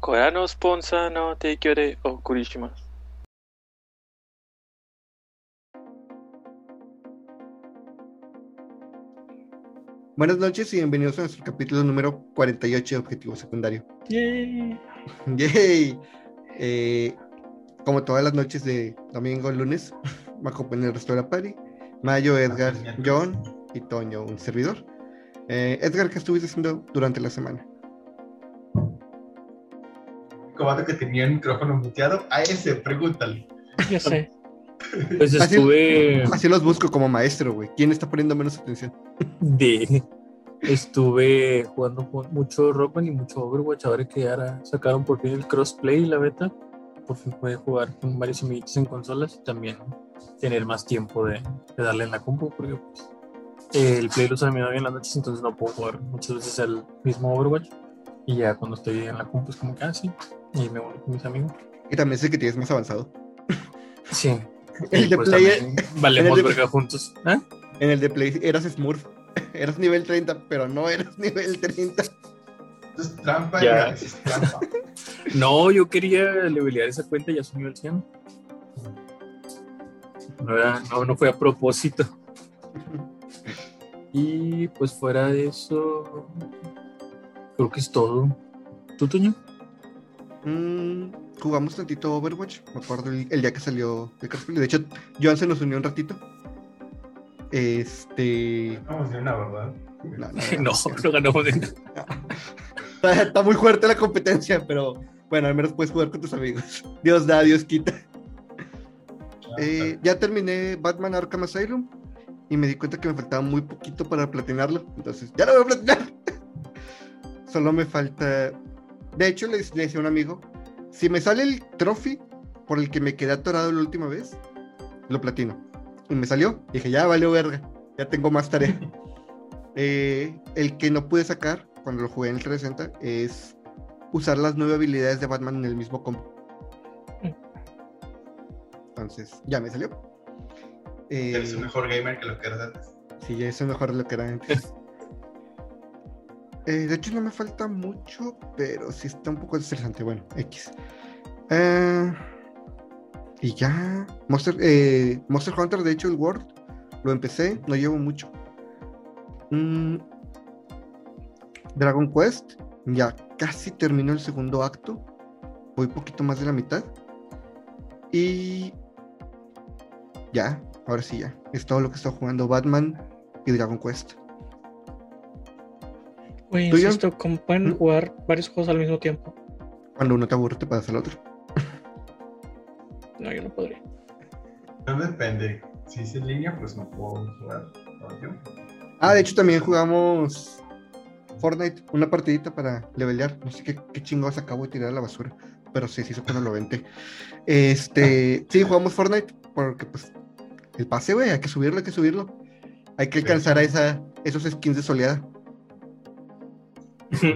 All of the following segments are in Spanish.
これのスポンサーの提供でお送りします。Buenas noches y bienvenidos a nuestro capítulo número 48 de Objetivo Secundario. Yay. ¡Yay! Eh, como todas las noches de domingo, lunes, me acompaña el resto de la party. Mayo, Edgar, John y Toño, un servidor. Eh, Edgar, ¿qué estuviste haciendo durante la semana? Que tenía el micrófono muteado, a ese, pregúntale. Ya sé. Pues Así- estuve Así los busco como maestro, güey. ¿Quién está poniendo menos atención? de estuve jugando ju- mucho Rockman y mucho Overwatch. Ahora que ahora sacaron por fin el crossplay y la beta, por fin puede jugar con varios amiguitos en consolas y también tener más tiempo de, de darle en la compu, porque pues, el play lo usa mi novia en las noches, entonces no puedo jugar muchas veces el mismo Overwatch. Y ya cuando estoy en la compu es como que, ah, sí, y me voy con mis amigos. Y también sé que tienes más avanzado. Sí. El Y de pues Play- valemos el de- verga juntos. ¿Ah? En el de Play eras Smurf. Eras nivel 30, pero no eras nivel 30. Esto es trampa Ya. es trampa. No, yo quería levelear esa cuenta y ya soy nivel 100. No, era- no, no fue a propósito. Y pues fuera de eso, creo que es todo. ¿Tú, Toño? Mm, jugamos tantito Overwatch. Me acuerdo el, el día que salió el crossplay. De hecho, Joan se nos unió un ratito. Este. Vamos de una verdad. No, no, ganamos de nada. Está, está muy fuerte la competencia, pero bueno, al menos puedes jugar con tus amigos. Dios da, Dios quita. Eh, ya terminé Batman Arkham Asylum y me di cuenta que me faltaba muy poquito para platinarlo. Entonces, ya lo voy a platinar. Solo me falta. De hecho, le, decía a un amigo: si me sale el trophy por el que me quedé atorado la última vez, lo platino. Y me salió. Y dije: ya valió verga. Ya tengo más tarea. Eh, el que no pude sacar cuando lo jugué en el 360 es usar las nueve habilidades de Batman en el mismo combo. Entonces, ya me salió. Eh, Eres un mejor gamer que lo que eras antes. Sí, ya eso mejor de lo que era antes. Eh, de hecho, no me falta mucho, pero sí está un poco estresante. Bueno, X. Eh, y ya. Monster, eh, Monster Hunter, de hecho, el World lo empecé, no llevo mucho. Mm, Dragon Quest, ya casi terminó el segundo acto. Voy poquito más de la mitad. Y. Ya, ahora sí ya. Es todo lo que está jugando Batman y Dragon Quest. Oye, insisto, ¿cómo pueden ¿Mm? jugar varios juegos al mismo tiempo? Cuando uno te aburre, te pasas al otro. No, yo no podría. No depende. Si es en línea, pues no puedo jugar todo el tiempo. Ah, de hecho, también jugamos Fortnite, una partidita para levelear. No sé qué, qué chingados acabo de tirar a la basura, pero sí, sí, hizo cuando lo venté. Este, sí, jugamos Fortnite porque, pues, el pase, güey, hay que subirlo, hay que subirlo. Hay que Sí. alcanzar a esa, esos skins de soleada.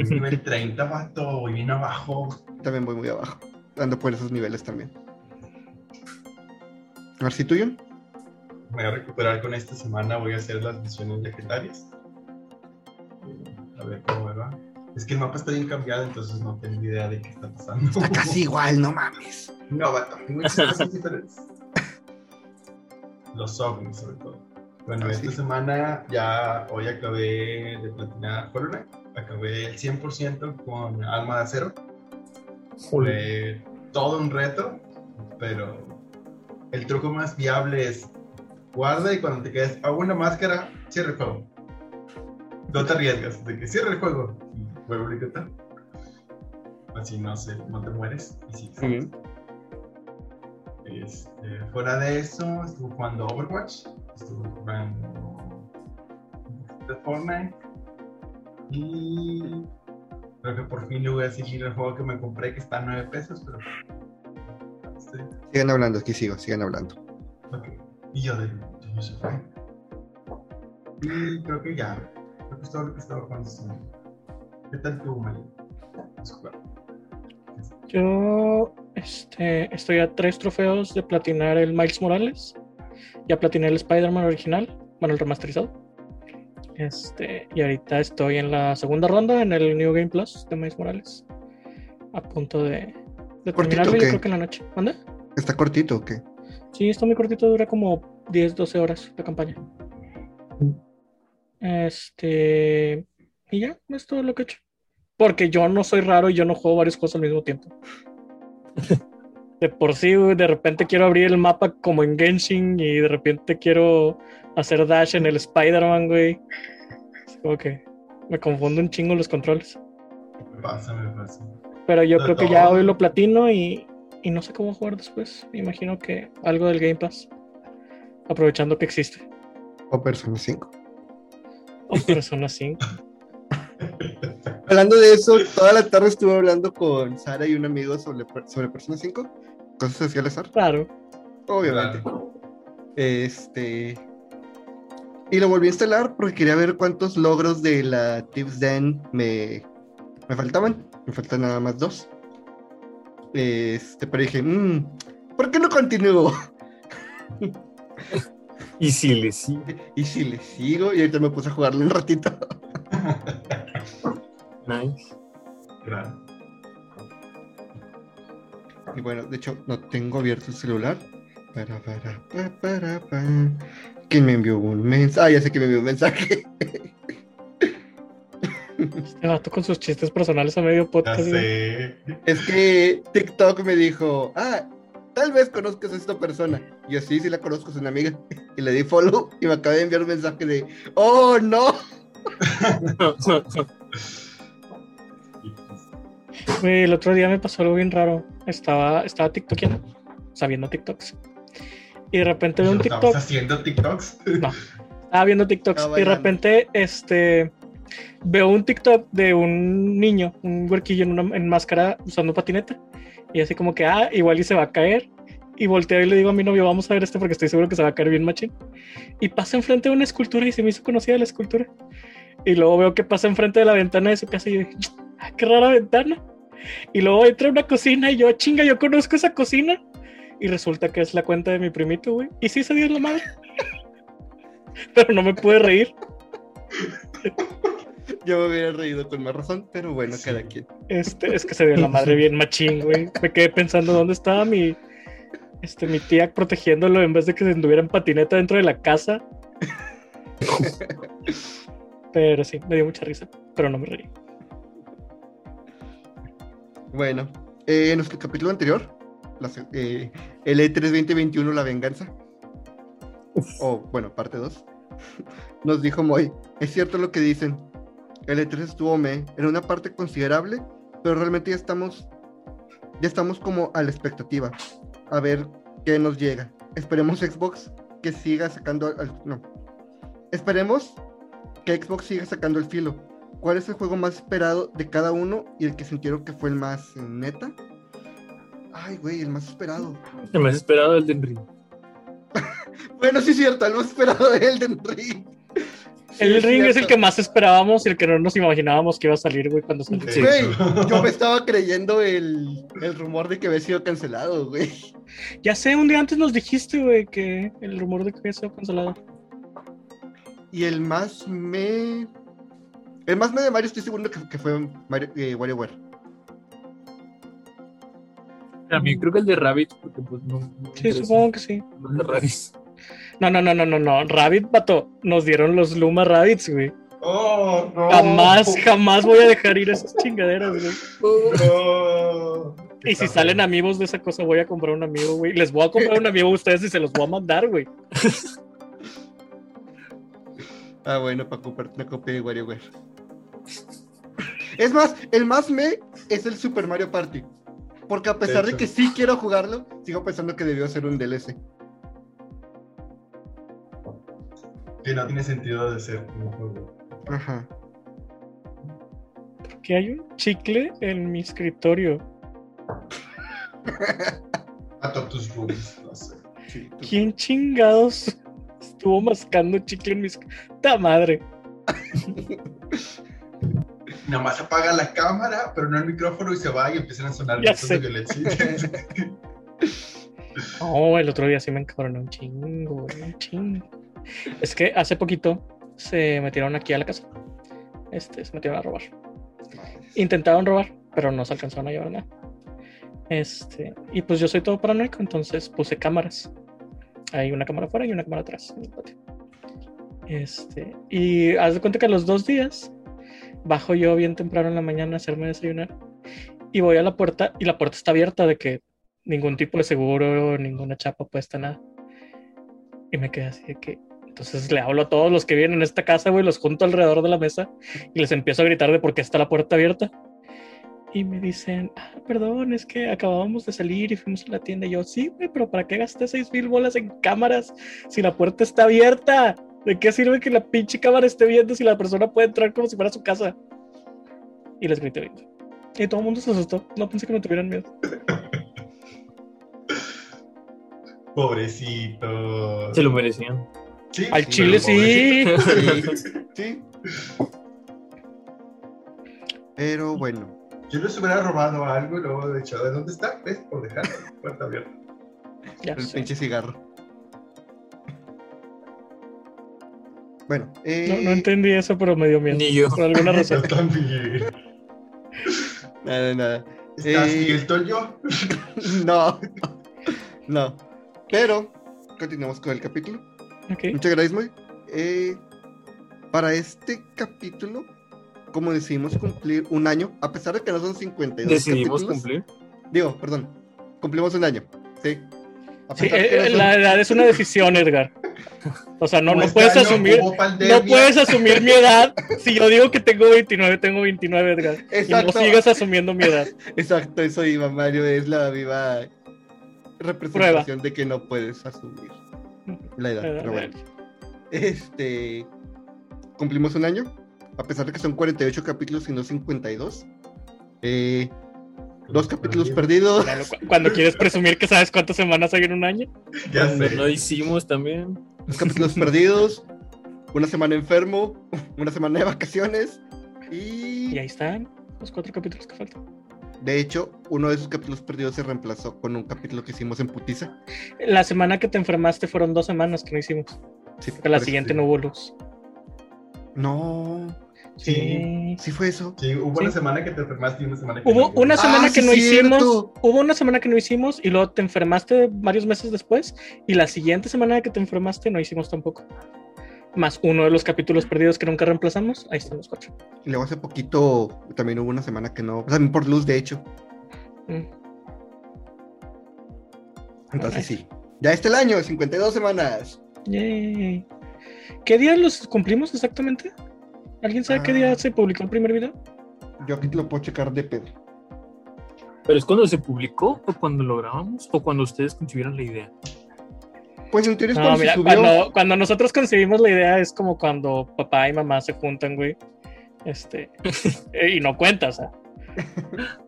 Nivel 30, vato, voy bien abajo. También voy muy abajo, ando por esos niveles también. A ver si. Me voy a recuperar con esta semana. Voy a hacer las misiones legendarias. A ver cómo me va. Es que el mapa está bien cambiado, entonces no tengo idea de qué está pasando. Está casi igual, no mames. No, vato, muchas cosas diferentes. Los ovnis, sobre todo. Bueno, Ah, esta sí. semana ya hoy acabé de platinar Hollow Knight. Acabé el 100% con Alma de Acero. Fue todo un reto, pero el truco más viable es guarda y cuando te quedes a una máscara, cierra el juego. No te arriesgas de que cierre el juego y vuelve a intentar. Así no, se, no te mueres y. Este, fuera de eso, estuve jugando Overwatch, estuve jugando de Fortnite y creo que por fin le voy a seguir el juego que me compré que está a 9 pesos, pero Sigan hablando, aquí sigo, sigan hablando. ok. Y yo de yo. Y creo que ya, creo que es todo lo que estaba jugando. ¿Qué tal tú, jugado? Yo este, estoy a tres trofeos de platinar el Miles Morales. Ya platiné el Spider-Man original, bueno, el remasterizado. Este, y ahorita estoy en la segunda ronda en el New Game Plus de Miles Morales. a punto de, de ¿Cortito terminarlo, yo creo que en la noche. ¿Manda? ¿Está cortito o qué? Sí, está muy cortito, dura como 10, 12 horas la campaña. Este. Y ya, es todo lo que he hecho. Porque yo no soy raro y yo no juego varios juegos al mismo tiempo. De por sí, de repente quiero abrir el mapa como en Genshin y de repente quiero hacer dash en el Spider-Man, güey. Es como que me confundo un chingo los controles. Me pasa, me pasa. Pero yo creo que ya hoy lo platino y, y no sé cómo jugar después. Me imagino que algo del Game Pass. Aprovechando que existe. O Persona 5. O Persona 5. Hablando de eso, toda la tarde estuve hablando con Sara y un amigo sobre, sobre Persona 5. Cosas así al azar, Claro. obviamente. Este. Y lo volví a instalar porque quería ver cuántos logros de la Tips Den me, me faltaban. Me faltan nada más dos. Este, pero dije, "Mm, ¿por qué no continúo? Y si le sigue. Y si le sigo, y ahorita me puse a jugarlo un ratito. Nice. Gran. Y bueno, de hecho, no tengo abierto el celular. Para, para, pa, para, pa. ¿Quién me envió un mensaje? Ah, ya sé que me envió un mensaje. Este vato con sus chistes personales a medio podcast. sé. Es que TikTok me dijo, ah, tal vez conozcas a esta persona. Y yo sí, sí la conozco, es una amiga. Y le di follow y me acaba de enviar un mensaje de, oh, no. El otro día me pasó algo bien raro. Estaba, estaba TikTokiendo, o sea, viendo TikToks. Y de repente veo un ¿Estamos TikTok. haciendo TikToks? No, estaba viendo TikToks. Estaba y de repente, este. Veo un TikTok de un niño, un huerquillo en, una, en máscara usando patineta. Y así como que, ah, igual y se va a caer. Y volteo y le digo a mi novio, vamos a ver este porque estoy seguro que se va a caer bien machín. Y pasa enfrente de una escultura y se me hizo conocida la escultura. Y luego veo que pasa enfrente de la ventana de su casa y yo dije, ah, qué rara ventana. Y luego entra a una cocina y yo, "Ah, chinga, yo conozco esa cocina. Y resulta que es la cuenta de mi primito, güey. Y sí se dio la madre. Pero no me pude reír. Yo me hubiera reído con más razón, pero bueno, Sí. cada quien. Este, es que se dio la madre bien machín, güey. Me quedé pensando dónde estaba mi, este, mi tía protegiéndolo en vez de que se anduviera en patineta dentro de la casa. Pero sí, me dio mucha risa, pero no me reí. Bueno, eh, en nuestro capítulo anterior, la eh, el E3 2021, La Venganza, o bueno, parte 2, nos dijo Moy, es cierto lo que dicen, el E3 estuvo me, en una parte considerable, pero realmente ya estamos, ya estamos como a la expectativa, a ver qué nos llega. Esperemos Xbox que siga sacando, al- no, esperemos que Xbox siga sacando el filo. ¿Cuál es el juego más esperado de cada uno y el que sintieron que fue el más eh, neta? Ay, güey, el más esperado. El más esperado el de Ring. Bueno, sí es cierto, el más esperado de Elden Ring. Sí, El ring es el que más esperábamos y el que no nos imaginábamos que iba a salir, güey, cuando salió. Sí. Güey, yo me estaba creyendo el, el rumor de que había sido cancelado, güey. Ya sé, un día antes nos dijiste, güey, que el rumor de que había sido cancelado. Y el más me. El más me de Mario estoy seguro que, que fue Mario, eh, WarioWare. También creo que el de Rabbit, porque pues no. Sí, supongo que sí. No el de Rabbit. No, no, no, no, no, no. Rabbit, vato. Nos dieron los Luma Rabbits, güey. ¡Oh, no! Jamás, jamás voy a dejar ir esas chingaderas, güey. ¡No! Y si salen amigos de esa cosa, voy a comprar un amigo, güey. Les voy a comprar un amigo a ustedes y se los voy a mandar, güey. Ah, bueno, para comprarte una copia de WarioWare. Es más, el más me es el Super Mario Party. Porque a pesar de que sí quiero jugarlo, sigo pensando que debió ser un DLC. Que no tiene sentido de ser un juego. Ajá. Que hay un chicle en mi escritorio. A tus rooms, no sé. Sí, tú- ¿Quién chingados estuvo mascando chicle en mi escritorio? ¡Ta madre! Nada más apaga la cámara, pero no el micrófono y se va y empiezan a sonar gritos de violencia. No, el otro día sí me encabronó un chingo, un chingo. Es que hace poquito se metieron aquí a la casa. Este, se metieron a robar. Intentaron robar pero no se alcanzaron a llevar nada. Este, y pues yo soy todo paranoico, entonces puse cámaras. Hay una cámara afuera y una cámara atrás en el patio. Este, y haz de cuenta que a los dos días bajo yo bien temprano en la mañana a hacerme desayunar y voy a la puerta y la puerta está abierta de que ningún tipo de seguro, ninguna chapa puesta, nada. Y me quedé así de que, entonces le hablo a todos los que vienen a esta casa, güey, los junto alrededor de la mesa y les empiezo a gritar de por qué está la puerta abierta. Y me dicen, ah, perdón, es que acabábamos de salir y fuimos a la tienda. Y yo, sí, güey, pero ¿para qué gasté seis mil bolas en cámaras si la puerta está abierta? ¿De qué sirve que la pinche cámara esté viendo si la persona puede entrar como si fuera su casa? Y les grité ahorita. Y todo el mundo se asustó. No pensé que me tuvieran miedo. Pobrecito. Se lo merecían. Sí, Al sí, chile sí. Sí. Pero bueno. Yo les hubiera robado algo y luego he dicho, ¿de dónde está? ¿Ves? Por dejar la puerta abierta. Ya el sé. pinche cigarro. Bueno, eh, No, no entendí eso, pero me dio miedo. Ni yo. Por alguna razón. Yo también. nada, nada. ¿Estás Eh, y el yo? No, no. Pero continuamos con el capítulo. Muchas gracias, Moy. Eh, para este capítulo, como decidimos cumplir un año, a pesar de que no son 52 Decidimos capítulos, cumplir. Digo, perdón, cumplimos un año, sí. A Sí, pesar de que eh, no eh, son- la edad es una decisión, Edgar. O sea, no, no este puedes año asumir. No puedes asumir mi edad. Si yo digo que tengo 29, tengo 29, Edgar. Y no sigas asumiendo mi edad. Exacto, eso iba, Mario, es la viva representación de que no puedes asumir la edad. Pero bueno, este, cumplimos un año, a pesar de que son 48 capítulos y no 52. Eh, dos capítulos perdidos. Claro, cu- Cuando quieres presumir que sabes cuántas semanas hay en un año. Ya sé. no hicimos también. Dos capítulos perdidos, una semana enfermo, una semana de vacaciones Y y ahí están los cuatro capítulos que faltan. de hecho uno de esos capítulos perdidos se reemplazó con un capítulo que hicimos en Putiza. La semana que te enfermaste fueron dos semanas que no hicimos. Sí, Porque la siguiente no hubo luz. No, Sí. sí fue eso. Sí, hubo Sí. una semana que te enfermaste y una semana que Hubo no. una Ah, semana sí, que no cierto. hicimos. Hubo una semana que no hicimos y luego te enfermaste varios meses después. Y la siguiente semana que te enfermaste no hicimos tampoco. Más uno de los capítulos perdidos que nunca reemplazamos. Ahí están los cuatro. Y luego hace poquito también hubo una semana que no, también por luz de hecho. Mm. Entonces sí. Ya está el año, 52 semanas. Yay. ¿Qué día los cumplimos exactamente? ¿Alguien sabe qué Ah. día se publicó el primer video? Yo aquí te lo puedo checar de pedo. ¿Pero es cuando se publicó o cuando lo grabamos o cuando ustedes concibieron la idea? Pues en teoría es No, cuando mira, se subió. cuando, cuando nosotros concebimos la idea es como cuando papá y mamá se juntan, güey. Este, eh, y no cuenta, o sea.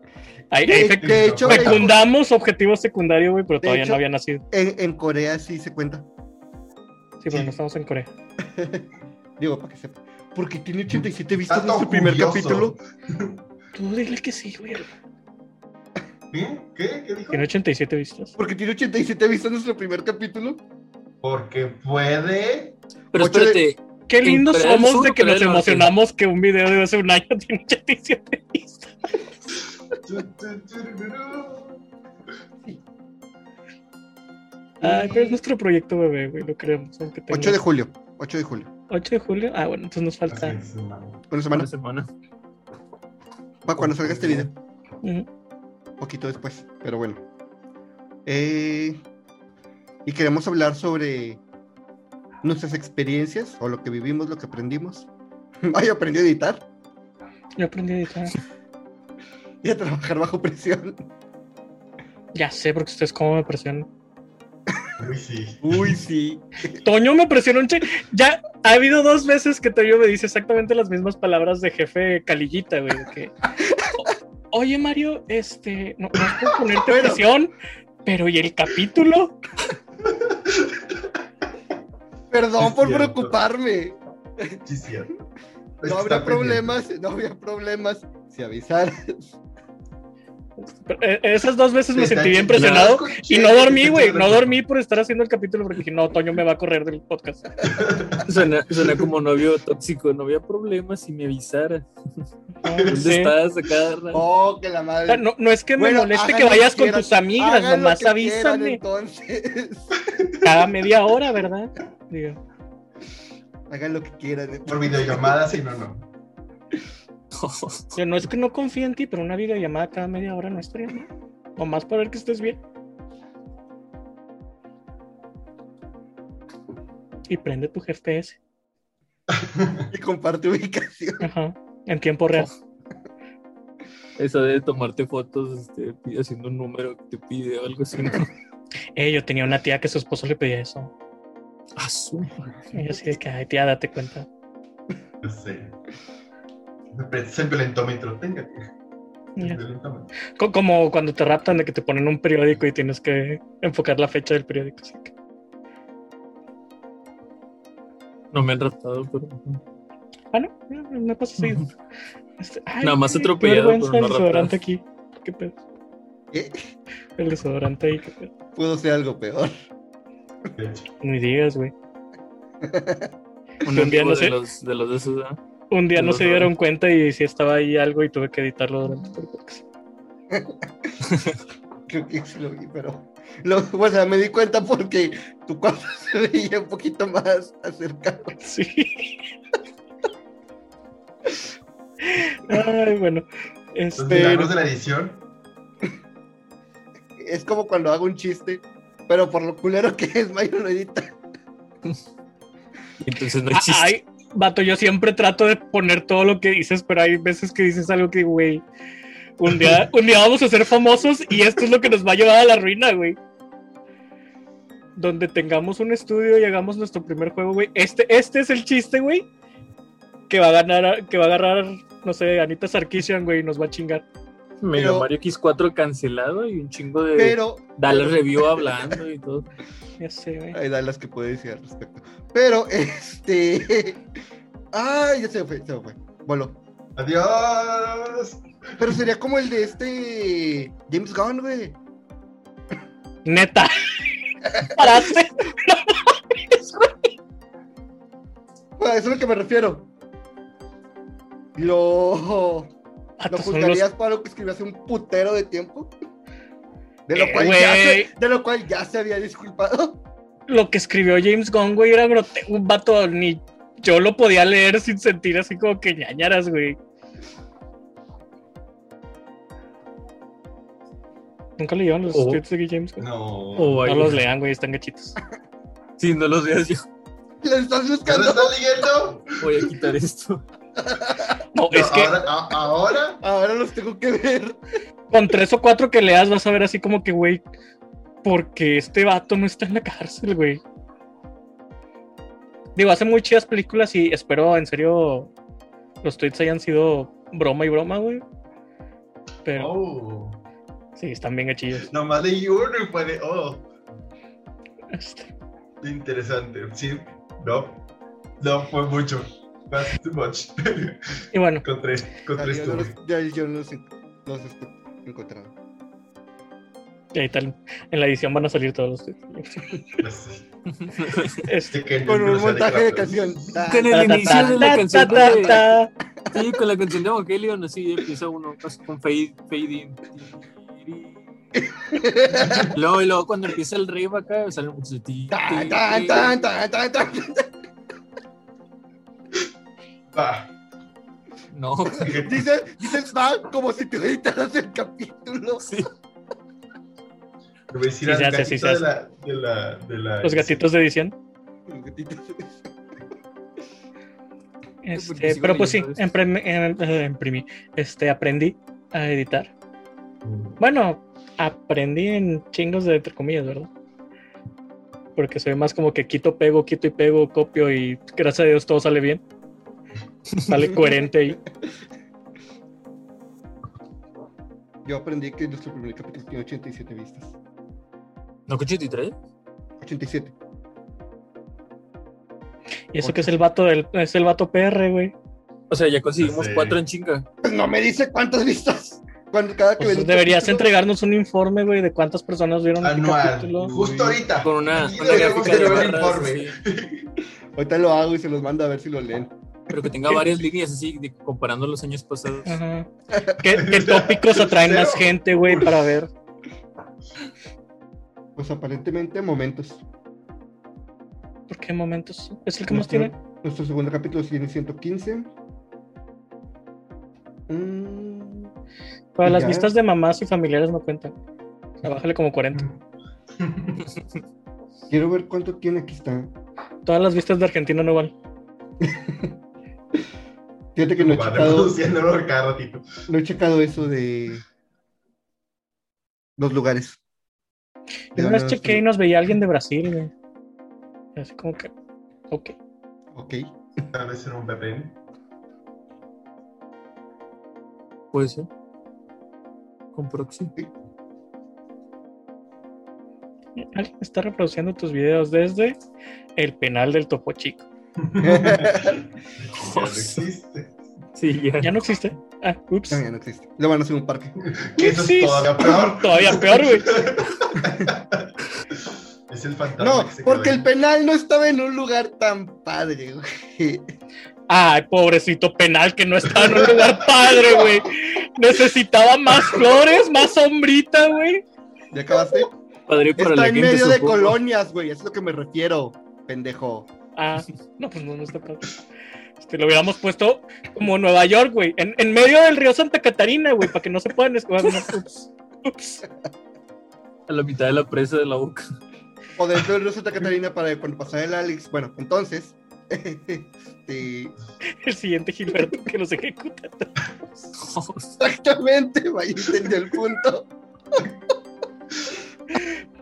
Ahí, De, de hecho, en, fecundamos objetivo secundario, güey, pero De todavía hecho- no había nacido. en- en Corea sí se cuenta. Sí, pero sí. no estamos en Corea. Digo, para que sepa. Porque tiene 87 vistas Dato nuestro primer capítulo. Tú dile que sí, güey. ¿Qué? ¿Qué? ¿Qué dijo? Tiene 87 vistas. Porque tiene 87 vistas nuestro primer capítulo. Porque puede. Pero Ocho de- espérate, Qué ¿En lindos somos Sur de que nos emocionamos que un video de hace un año tiene 87 vistas. Ay, pero es nuestro proyecto bebé, güey, lo aunque tenga- 8 de julio. 8 de julio. 8 de julio. Ah, bueno, entonces nos falta. semana. Una semana. una semana. Para cuando salga este video. Ujú. poquito después, pero bueno. Eh, y queremos hablar sobre nuestras experiencias o lo que vivimos, lo que aprendimos. Ay, aprendí a editar Yo aprendí a editar. y a trabajar bajo presión. Ya sé, porque ustedes cómo me presionan. Uy, sí. Uy, sí. Toño me presionó un che. Ya ha habido dos veces que Toño me dice exactamente las mismas palabras de jefe Calillita, güey. de que, "O- Oye, Mario, este, no, no es por ponerte Bueno. presión, pero ¿y el capítulo? Perdón por cierto. preocuparme. Sí, cierto. No habría problemas, no habría problemas si avisaras. Eh, Esas dos veces me sentí bien presionado y no dormí, güey. No dormí por estar haciendo el capítulo porque dije, no, Toño me va a correr del podcast. Suena, suena como novio tóxico. No había problema si me avisara. ¿Dónde Sí. estás? Acá, Oh, que la O madre. sea, no, no es que me Bueno, moleste que vayas que con quieran. tus amigas, nomás que quieran, avísame. entonces. Cada media hora, ¿verdad? Digo, Hagan lo que quieran. Por videollamada, si no, no. yo no es que no confíe en ti, pero una videollamada cada media hora no estaría mal. O más para ver que estés bien. Y prende tu GPS. Y comparte ubicación. Ajá. En tiempo real. Eso de tomarte fotos este, haciendo un número que te pide o algo así. ¿no? Eh, yo tenía una tía que su esposo le pedía eso. Ah, su. Y yo así de que, ay, tía, date cuenta. No sé. El violentómetro. Tenga. Y El ya. violentómetro. Co- Como cuando te raptan de que te ponen un periódico y tienes que enfocar la fecha del periódico. así que- No me han raptado, pero. Ah, no, no, me pasa seguido. Este, ay, Nada más qué atropellado, vergüenza pero no el desodorante aquí. ¿Qué pedo? ¿Qué? El desodorante ahí, qué pedo. Pudo ser algo peor. Hecho. Ni digas, güey. Un Un día amigo no sé. de los, de los de esos, ¿ah? Un día no se dieron cuenta y sí estaba ahí algo y tuve que editarlo durante todo el podcast. Creo que sí lo vi, pero. Lo, o sea, me di cuenta porque tu cuarto se veía un poquito más acercado. Sí. Ay, bueno. Los Este, milagros de la edición. Es como cuando hago un chiste, pero por lo culero que es, Mayo lo edita. Entonces no hay Ah, chiste. Ay, vato, yo siempre trato de poner todo lo que dices, pero hay veces que dices algo que, güey, un día, un día vamos a ser famosos y esto es lo que nos va a llevar a la ruina, güey. Donde tengamos un estudio y hagamos nuestro primer juego, güey. Este, este es el chiste, güey, que va a ganar, que va a agarrar, no sé, Anita Sarkeesian, güey, y nos va a chingar. Mega pero- Mario X4 cancelado y un chingo de Pero. Dallas Review hablando y todo. Ya sé, güey. Hay las que puede decir al respecto. Pero, este. Ay, ya se fue, se me fue. Voló. Adiós. Pero sería como el de este. James Gunn, güey. Neta. Paraste. No mames, güey. A eso es a lo que me refiero. Lo. Vato, ¿Lo los- juzgarías para lo que escribió hace un putero de tiempo? De lo, Eh, cual ya se, de lo cual ya se había disculpado. Lo que escribió James Gunn, güey, era grotesco. Un vato, ni yo lo podía leer sin sentir así como que ñañaras, güey. Nunca leyeron los Oh. tweets de James Gunn. No. No los lean, güey, están gachitos. Sí, no los veas yo. ¿Lo estás ¿Ya lo buscando? estás leyendo? Voy a quitar esto. No, No, es que ahora, a- ahora Ahora los tengo que ver. con tres o cuatro que leas vas a ver así como que, güey, porque este vato no está en la cárcel, güey. Digo, hace muy chidas películas y espero, en serio, los tweets hayan sido broma y broma, güey. Pero Oh. sí, están bien gachillos. Nomás leí uno y fue de. Oh. Este, Interesante. Sí. No. No, fue mucho. That's too much. Y bueno, con tres. Con Ya, tres yo no los, ya yo no los, los he encontrado. Y ahí tal, en la edición van a salir todos los. Este, que Con un de montaje de canción. Con el ta, ta, inicio de la canción ta, de- ta, ta. Sí, con la canción de Evangelion, así empieza uno con fade, fade in. Luego, y luego cuando empieza el riff acá, sale tan. Va. No, Dices, dices va como si te editaras el capítulo. sí. Sí al se hace, sí gatito se de la, de la, de la. Los gatitos de edición. Los gatitos. Este, pero pues sí, empremi- em- eh, imprimí. Este, aprendí a editar. Mm. Bueno, aprendí en chingos de entre comillas, ¿verdad? Porque soy más como que quito, pego, quito y pego, copio y gracias a Dios todo sale bien. Sale coherente ahí. Yo aprendí que nuestro primer capítulo tiene 87 vistas. ¿No con 83? 87. Y eso que es el vato del, es el vato PR, güey. O sea, ya conseguimos Sí. cuatro en chinga. Pues no me dice cuántas vistas. Cuando cada que Pues deberías capítulo- entregarnos un informe, güey, de cuántas personas vieron el Anual. capítulo. Justo ahorita. Con una, una deberíamos gráfica de barras. informe. sí. Ahorita lo hago y se los mando a ver si lo leen. Pero que tenga varias líneas así, de- comparando los años pasados. Ajá. ¿Qué, qué tópicos atraen más gente, güey, para ver? Pues aparentemente momentos. ¿Por qué momentos? ¿Es el que más tiene? nuestro segundo capítulo tiene 115. Mm, Para las Ya. vistas de mamás y familiares no cuentan. O sea, bájale como 40. quiero ver cuánto tiene. Aquí está. Todas las vistas de Argentina no van. Fíjate que no he, checado, ratito. no he checado eso de los lugares. Yo una vez chequé y nos veía alguien de Brasil, güey. Así como que. Ok. Ok. Tal vez era un VPN. Puede ser. Con proxy. Alguien está reproduciendo tus videos desde el penal del Topo Chico. Ya no existe. Sí, ya. Ya no existe. Ah, ups. No, ya no existe. Lo van a hacer un parque. Que eso Sí. es todavía peor. Todavía peor, güey. Es el fantasma. No, porque el penal no estaba en un lugar tan padre, güey. Ay, pobrecito penal que no está en un lugar padre, güey. Necesitaba más flores, más sombrita, güey. ¿Ya acabaste? Padre para Está la en gente. medio de colonias, güey. Es lo que me refiero, pendejo. Ah, no, pues no, no está padre. Este, lo hubiéramos puesto como Nueva York, güey. En, en medio del río Santa Catarina, güey, para que no se puedan escoger. Ups, ups. A la mitad de la presa de la boca. O dentro del río Santa Catarina para cuando pasara el Alex. Bueno, entonces. este, El siguiente Gilberto que los ejecuta. exactamente, vaya, entendió el punto.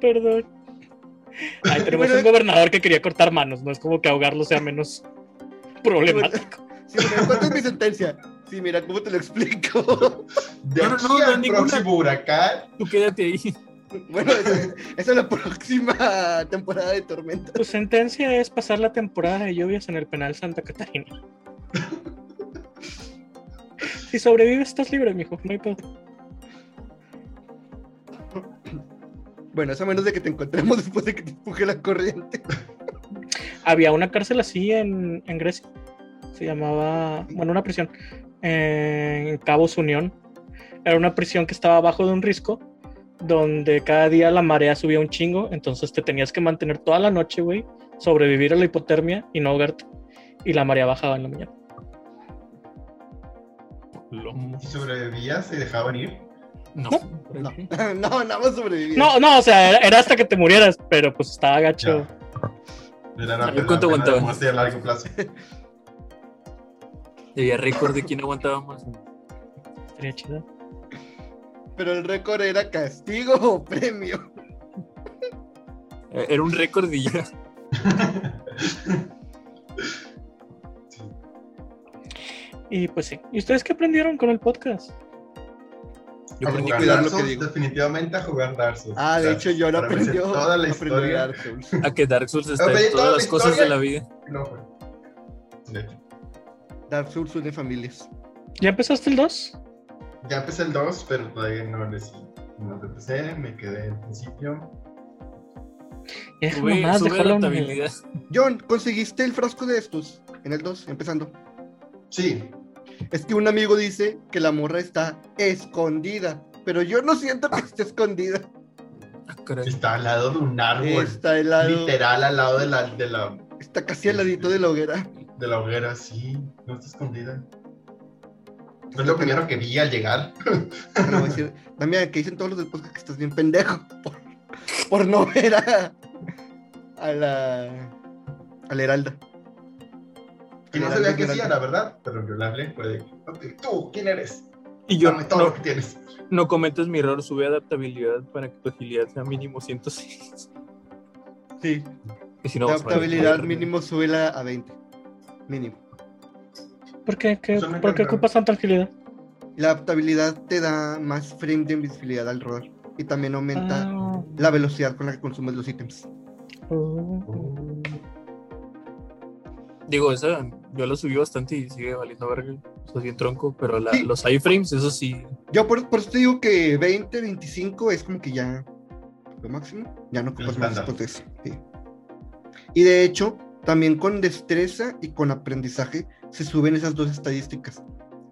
Perdón. Ay, tenemos Bueno, un gobernador que quería cortar manos, no es como que ahogarlo sea menos problemático. Sí, mira, ¿cuánto es mi sentencia? Sí, mira, ¿cómo te lo explico? De No, no, aquí no, no, al ninguna. próximo huracán. Tú quédate ahí. bueno, esa, esa es la próxima temporada de Tormenta. Tu sentencia es pasar la temporada de lluvias en el penal Santa Catarina. Si sobrevives, estás libre, mijo. No hay pedo. Bueno, eso a menos de que te encontremos después de que te empuje la corriente. Había una cárcel así en, en Grecia. Se llamaba, bueno, una prisión en Cabos Unión. Era una prisión que estaba abajo de un risco, donde cada día la marea subía un chingo, entonces te tenías que mantener toda la noche, güey, sobrevivir a la hipotermia y no ahogarte. Y la marea bajaba en la mañana. Si sobrevivías, se dejaban ir. No. No, no, nada más sobrevivir. No, no, o sea, era, era hasta que te murieras, pero pues estaba gacho. Ya. Era la pena- ¿cuánto de muerte a largo plazo. Había récord de quién aguantaba más. Estaría chido. Pero el récord era castigo o premio. Eh, Era un récord y ya. Y pues sí. ¿Y ustedes qué aprendieron con el podcast? Yo a aprendí jugar cuidar Dark lo que digo. definitivamente a jugar Dark Souls. Ah, de O sea, hecho yo lo para aprendió. Toda la aprendí historia. Dark Souls. a que Dark Souls está en toda todas la las cosas de la vida. No fue. De hecho. Dark Souls une familias. ¿Ya empezaste el 2? Ya empecé el 2, pero todavía no le no lo empecé, me quedé al principio. Sube, nomás, sube déjalo, la hombre. habilidad. John, ¿conseguiste el frasco de estos? En el 2, empezando. Sí, Es que un amigo dice que la morra está escondida. Pero yo no siento que esté escondida. Ah, está al lado de un árbol. Está al lado. Literal al lado de la, de la, Está casi al ladito de la hoguera. de la hoguera, sí. No está escondida. Es lo primero que vi al llegar. Decir, Damián, que dicen todos los del podcast que estás bien pendejo. Por, por no ver a, a la. a la Heralda. Y no la sabía hacía, Esmeralda. la verdad. Pero yo le hablé, fue de, "Ok, tú, ¿quién eres? Y yo Dame todo no, lo que tienes. no cometas mi error, sube adaptabilidad para que tu agilidad sea mínimo 106. Sí, Y si no, la valer adaptabilidad mínimo súbela a 20. Mínimo. ¿Por qué? ¿Qué- me ¿Por qué ocupas tanta agilidad? La adaptabilidad te da más frame de invisibilidad al rodar. Y también aumenta Ah, la velocidad con la que consumes los ítems. oh. Digo, esa yo la subí bastante y sigue valiendo verga. O sea, bien tronco, pero la- Sí. los iframes, eso sí. Yo por, por eso te digo que 20, 25 es como que ya lo máximo. Ya no ocupas más estándar. después de eso. sí. Y de hecho, también con destreza y con aprendizaje se suben esas dos estadísticas.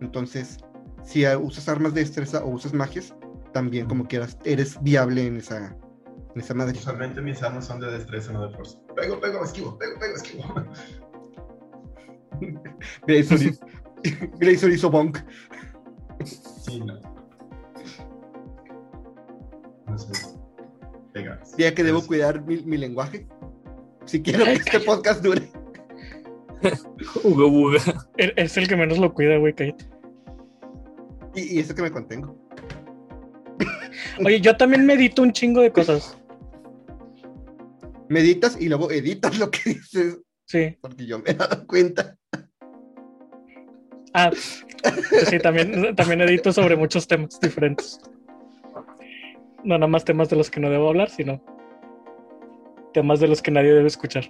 Entonces, si usas armas de destreza o usas magias, también como quieras, eres viable en esa, en esa madre. Usualmente mis armas son de destreza, no de fuerza. Pego, pego, esquivo, pego, pego, esquivo. Grayson hizo- Grayson hizo bonk. Sí, no. No sé. Ya que debo Es- cuidar mi, mi lenguaje. Si quiero que este podcast dure. Uga buga. E- Es el que menos lo cuida, güey, cállate. Y, y eso que me contengo. Oye, yo también medito un chingo de cosas. Meditas y luego editas lo que dices. Sí. Porque yo me he dado cuenta. Ah, pues sí, también, también edito sobre muchos temas diferentes. No nada más temas de los que no debo hablar, sino temas de los que nadie debe escuchar.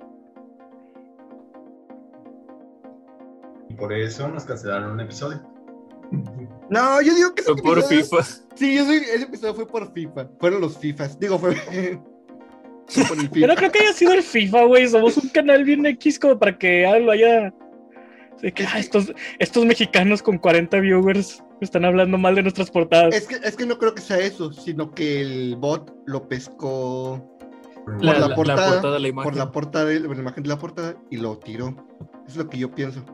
Y por eso nos cancelaron un episodio. No, yo digo que Fue por episodio- FIFA. Sí, yo soy, ese episodio fue por FIFA. Fueron los FIFAs. Digo, fue, fue por el Yo FIFA. no creo que haya sido el FIFA, güey. Somos un canal bien X como para que lo haya. De que, ah, estos, estos mexicanos con 40 viewers están hablando mal de nuestras portadas. Es que, es que no creo que sea eso, sino que el bot lo pescó La, la la- portada, la portada, la imagen. por la portada, de- por la imagen de la portada y lo tiró. Es lo que yo pienso.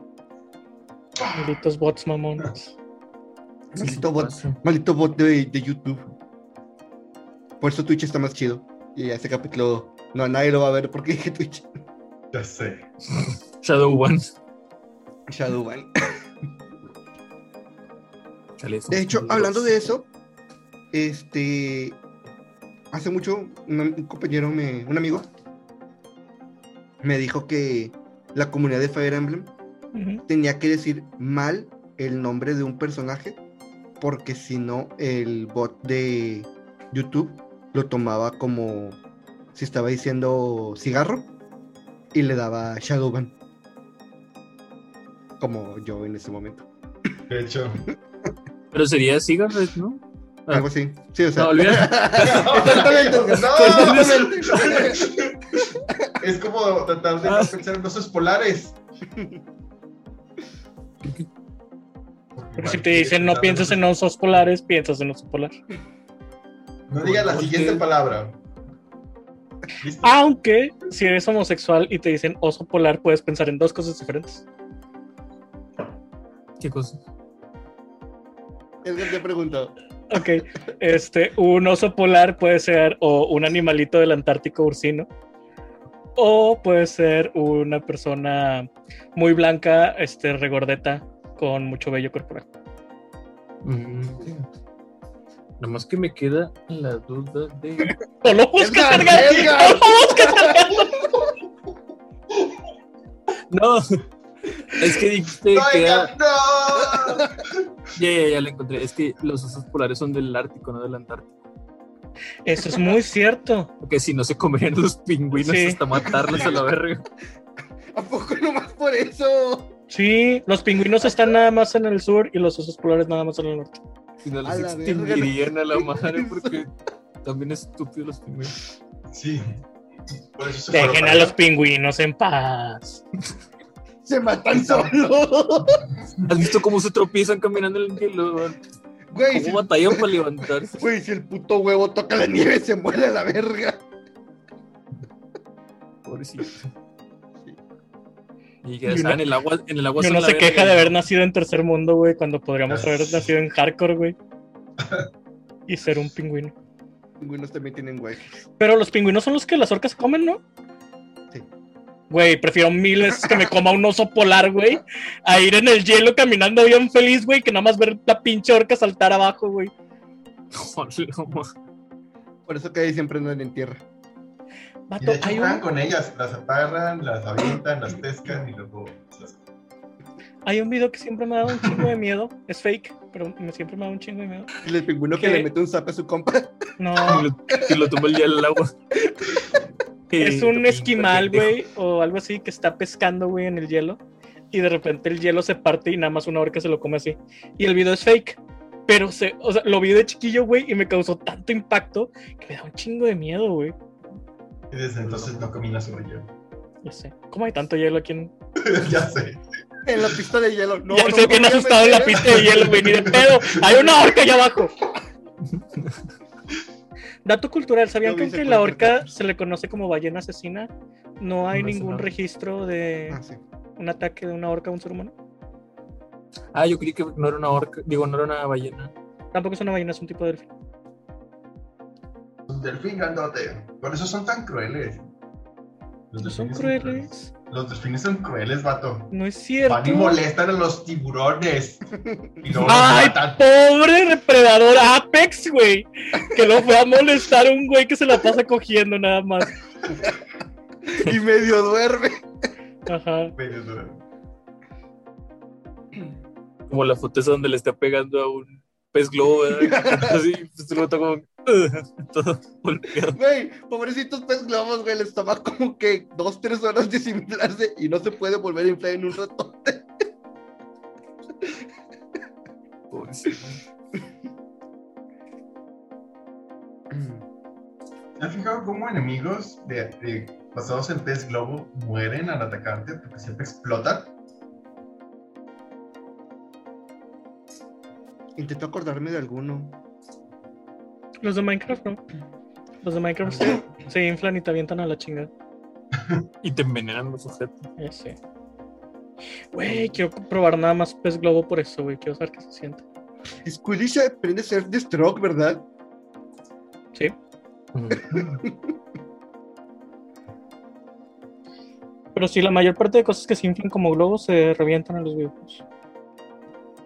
Malditos bots mamones. Maldito bot, maldito bot de, de YouTube. Por eso Twitch está más chido. Y ese capítulo, no, nadie lo va a ver porque dije Twitch. Ya sé. Shadow One. Shadow One. Chale, esos De hecho, hablando de eso, este. Hace mucho, un, compañero, me, un amigo, me dijo que la comunidad de Fire Emblem tenía que decir mal el nombre de un personaje, porque si no, el bot de YouTube lo tomaba como si estaba diciendo cigarro y le daba Shadowban. Como yo en ese momento. De hecho. Pero sería Cigarette, ¿no? Ah. Algo así. Sí, o sea. No. Es como tratar de no Ah. pensar en osos polares. Porque si te dicen no pienses en osos polares, piensas en oso polar. No digas la ¿Por siguiente qué? palabra. ¿Listo? Aunque si eres homosexual y te dicen oso polar, puedes pensar en dos cosas diferentes. ¿Qué cosa? Edgar te preguntó. Ok, este, un oso polar puede ser o un animalito del Antártico ursino, o puede ser una persona muy blanca, este, regordeta, con mucho vello corporal. Mm. Nomás que me queda la duda de. ¡No lo busques, Edgar. ¡No lo busques! No, es que dijiste ¡No, que era. No! Ya, ya, ya la encontré. Es que los osos polares son del Ártico, no del Antártico. Eso es muy cierto. Porque si no se comerían los pingüinos Sí. hasta matarlos a la verga. ¿A poco nomás por eso? Sí, los pingüinos están nada más en el sur y los osos polares nada más en el norte. Si no A los la verga, extinguirían a la ¿qué madre porque también es estúpido los pingüinos. Sí. Por eso se fueron Dejen a los pingüinos en paz. Se matan solos. ¿Has visto cómo se tropiezan caminando en el hielo? Güey, si, ¿Cómo batallan para levantarse? güey, si el puto huevo toca la nieve, se muere a la verga. Pobrecito. Y que Y estaban uno- en el agua, en el agua uno se queja de haber nacido en tercer mundo, güey, cuando podríamos haber nacido en hardcore, güey. Y ser un pingüino. Pingüinos también tienen güey. Pero los pingüinos son los que las orcas comen, ¿no? Güey, prefiero mil veces que me coma un oso polar, güey, a ir en el hielo caminando bien feliz, güey, que nada más ver la pinche orca saltar abajo, güey. Por eso que ahí siempre andan en tierra. Y Vato, de hecho hay juegan un, con ellas, las apagan, las avientan, las pescan y luego las- hay un video que siempre me ha dado un chingo de miedo. Es fake, pero me, siempre me ha dado un chingo de miedo. Y el pingüino que le mete un zap a su compa. No, Y lo, y lo toma el hielo al agua. es un esquimal, güey, o algo así, que está pescando, güey, en el hielo. Y de repente el hielo se parte y nada más una orca se lo come así. Y el video es fake. Pero se, o sea, lo vi de chiquillo, güey, y me causó tanto impacto que me da un chingo de miedo, güey. Y desde entonces no camina sobre hielo. Ya sé. ¿Cómo hay tanto hielo aquí en.? ya sé. En la pista de hielo. No, ya no estoy bien asustado en la pista de hielo, güey, ni de pedo. Hay una orca allá abajo. Dato cultural, ¿sabían No que aunque la orca se le conoce como ballena asesina, no hay No ningún registro de Ah, sí. un ataque de una orca a un ser humano? Ah, yo creí que no era una orca, digo, no era una ballena. Tampoco es una ballena, es un tipo de delfín. Delfín grandote. Por eso son tan crueles. Los No son crueles. Los delfines son crueles, vato. No es cierto. Van y molestan a los tiburones. Y luego los ¡Ay, matan. pobre depredador Apex, güey! Que lo fue a molestar a un güey que se la pasa cogiendo nada más. Y medio duerme. Ajá. Medio duro. Como la foto esa donde le está pegando a un pez globo, ¿verdad? Así, pues lo como "Ugh", todo. Güey, pobrecitos pez globos, güey, les toma como que dos, tres horas desinflarse y no se puede volver a inflar en un rato. Pobrecito. ¿Se han fijado cómo enemigos de, de- basados en pez globo mueren al atacarte porque siempre explotan? Intento acordarme de alguno. Los de Minecraft, ¿no? Los de Minecraft se, se inflan y te avientan a la chingada. Y te envenenan los objetos. Ya sé. Güey, quiero probar nada más pez globo por eso, güey. Quiero saber qué se siente. Squiddy aprende a ser de stroke, ¿verdad? Sí. Pero sí, la mayor parte de cosas que se inflan como globos se revientan en los videojuegos.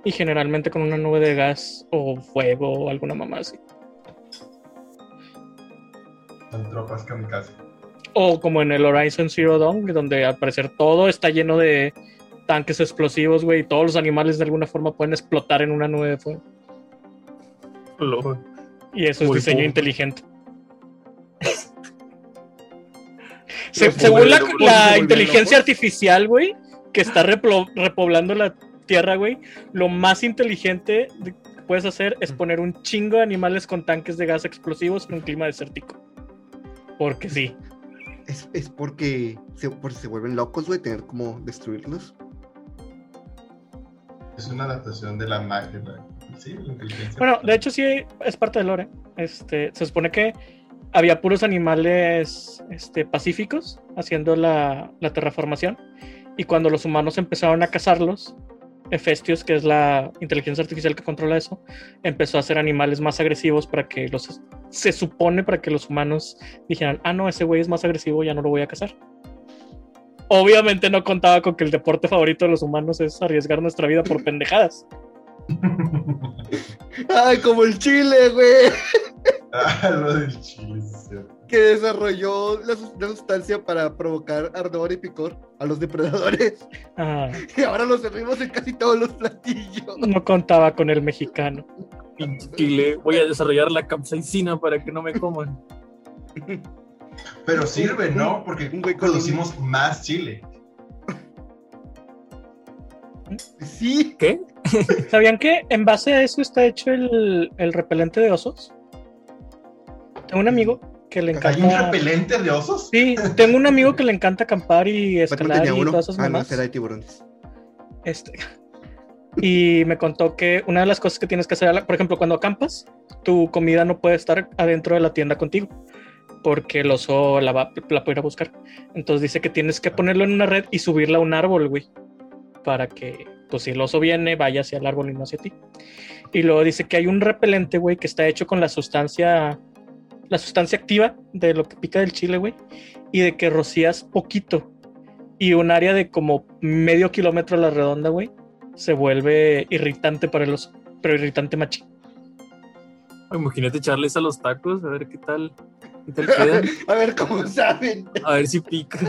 Y generalmente con una nube de gas o fuego o alguna mamá así. Son tropas kamikaze. O como en el Horizon Zero Dawn, donde al parecer todo está lleno de tanques explosivos, güey, y todos los animales de alguna forma pueden explotar en una nube de fuego. Lo- Y eso es diseño inteligente. Se- según la, la inteligencia artificial, güey, que está replo- repoblando la tierra, güey, lo más inteligente que puedes hacer es poner un chingo de animales con tanques de gas explosivos en un clima desértico. Porque sí. Es, es porque se, por si se vuelven locos, güey, tener como destruirlos. Es una adaptación de la máquina. Sí. Bueno, de hecho sí es parte del lore. Este, se supone que había puros animales este, pacíficos haciendo la, la terraformación. Y cuando los humanos empezaron a cazarlos, Hephaestus, que es la inteligencia artificial que controla eso, empezó a hacer animales más agresivos para que los... Se supone para que los humanos dijeran, ah, no, ese güey es más agresivo, ya no lo voy a cazar. Obviamente no contaba con que el deporte favorito de los humanos es arriesgar nuestra vida por pendejadas. Ay, como el chile, güey, ah, lo del chile, sí. Que desarrolló la, sus- la sustancia para provocar ardor y picor a los depredadores. Ah. Y ahora lo servimos en casi todos los platillos. No contaba con el mexicano. Pinche chile. Voy a desarrollar la capsaicina para que no me coman. Pero sirve, ¿no? Porque Un güey con un- producimos más chile. Sí, ¿Qué? ¿Sabían que en base a eso está hecho el, el repelente de osos? Tengo un amigo que le ¿Hay un encanta. repelente de osos? Sí, tengo un amigo que le encanta acampar y escalar tenía y uno. todas esas Ah, mamás. de tiburones. Este, y me contó que una de las cosas que tienes que hacer, por ejemplo, cuando acampas, tu comida no puede estar adentro de la tienda contigo, porque el oso la, va, la puede ir a buscar. Entonces dice que tienes que ponerlo en una red y subirla a un árbol, güey, para que, pues si el oso viene, vaya hacia el árbol y no hacia ti. Y luego dice que hay un repelente, güey, que está hecho con la sustancia, la sustancia activa de lo que pica del chile, güey, y de que rocías poquito y un área de como medio kilómetro a la redonda, güey, se vuelve irritante para el oso, pero irritante machín. Imagínate echarles a los tacos, a ver qué tal, qué tal quedan. A ver cómo saben. A ver si pica.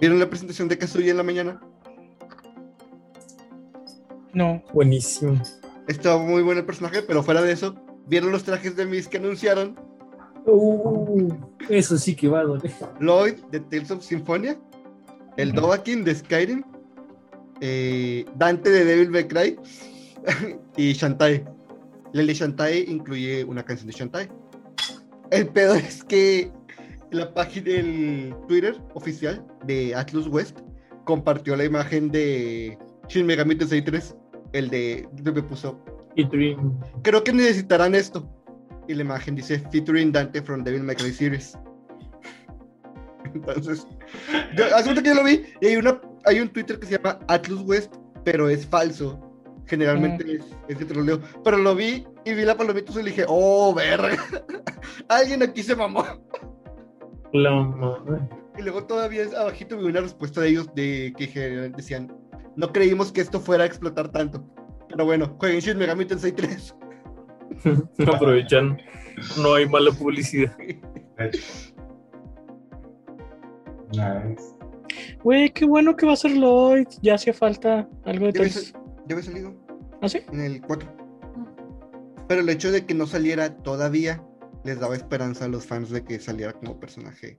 ¿Vieron la presentación de Kazuya en la mañana? No, Buenísimo. Estaba muy bueno el personaje, pero fuera de eso, ¿vieron los trajes de Miss que anunciaron? Uh, eso sí que va a doler. Lloyd de Tales of Symphonia, el Dovahkiin de Skyrim, eh, Dante de Devil May Cry y Shantae. El de Shantae incluye una canción de Shantae. El pedo es que la página del Twitter oficial de Atlus West compartió la imagen de Shin Megami Tensei 3, el de, me puso, creo que necesitarán esto. Y la imagen dice featuring Dante from Devil May Cry Series. Entonces, yo, hace que yo lo vi y hay, una, hay un Twitter que se llama Atlus West, pero es falso. Generalmente es, es de troleo. Pero lo vi y vi la palomita y le dije, oh, verga. Alguien aquí se mamó. la madre. Y luego todavía abajito vi una respuesta de ellos de que generalmente decían, no creímos que esto fuera a explotar tanto. Pero bueno, jueguen Shin Megami Tensei 3. Aprovechan. No hay mala publicidad. Nice. Güey, qué bueno que va a ser Lloyd. Ya hacía falta algo de sal- ya había salido ¿Ah, sí? en el 4. Pero el hecho de que no saliera todavía les daba esperanza a los fans de que saliera como personaje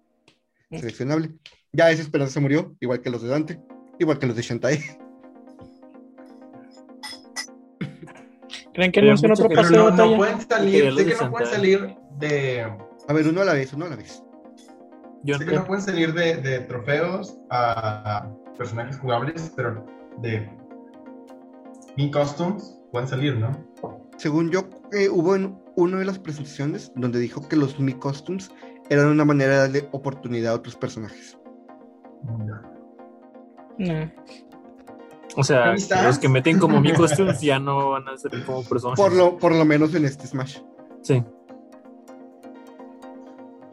seleccionable. Ya esa esperanza se murió, igual que los de Dante, igual que los de Shantae. ¿Creen que anuncian otro pase de no, pueden salir, sé de que no pueden salir de. A ver, uno a la vez, uno a la vez. Yo Sé que no pueden salir de, de trofeos a personajes jugables, pero de in costumes pueden salir, ¿no? Según yo, eh, hubo en una de las presentaciones donde dijo que los Mi Costumes eran una manera de darle oportunidad a otros personajes. No. O sea, los que meten como mi costumes ya no van a ser como personas. Por lo, por lo menos en este Smash. Sí.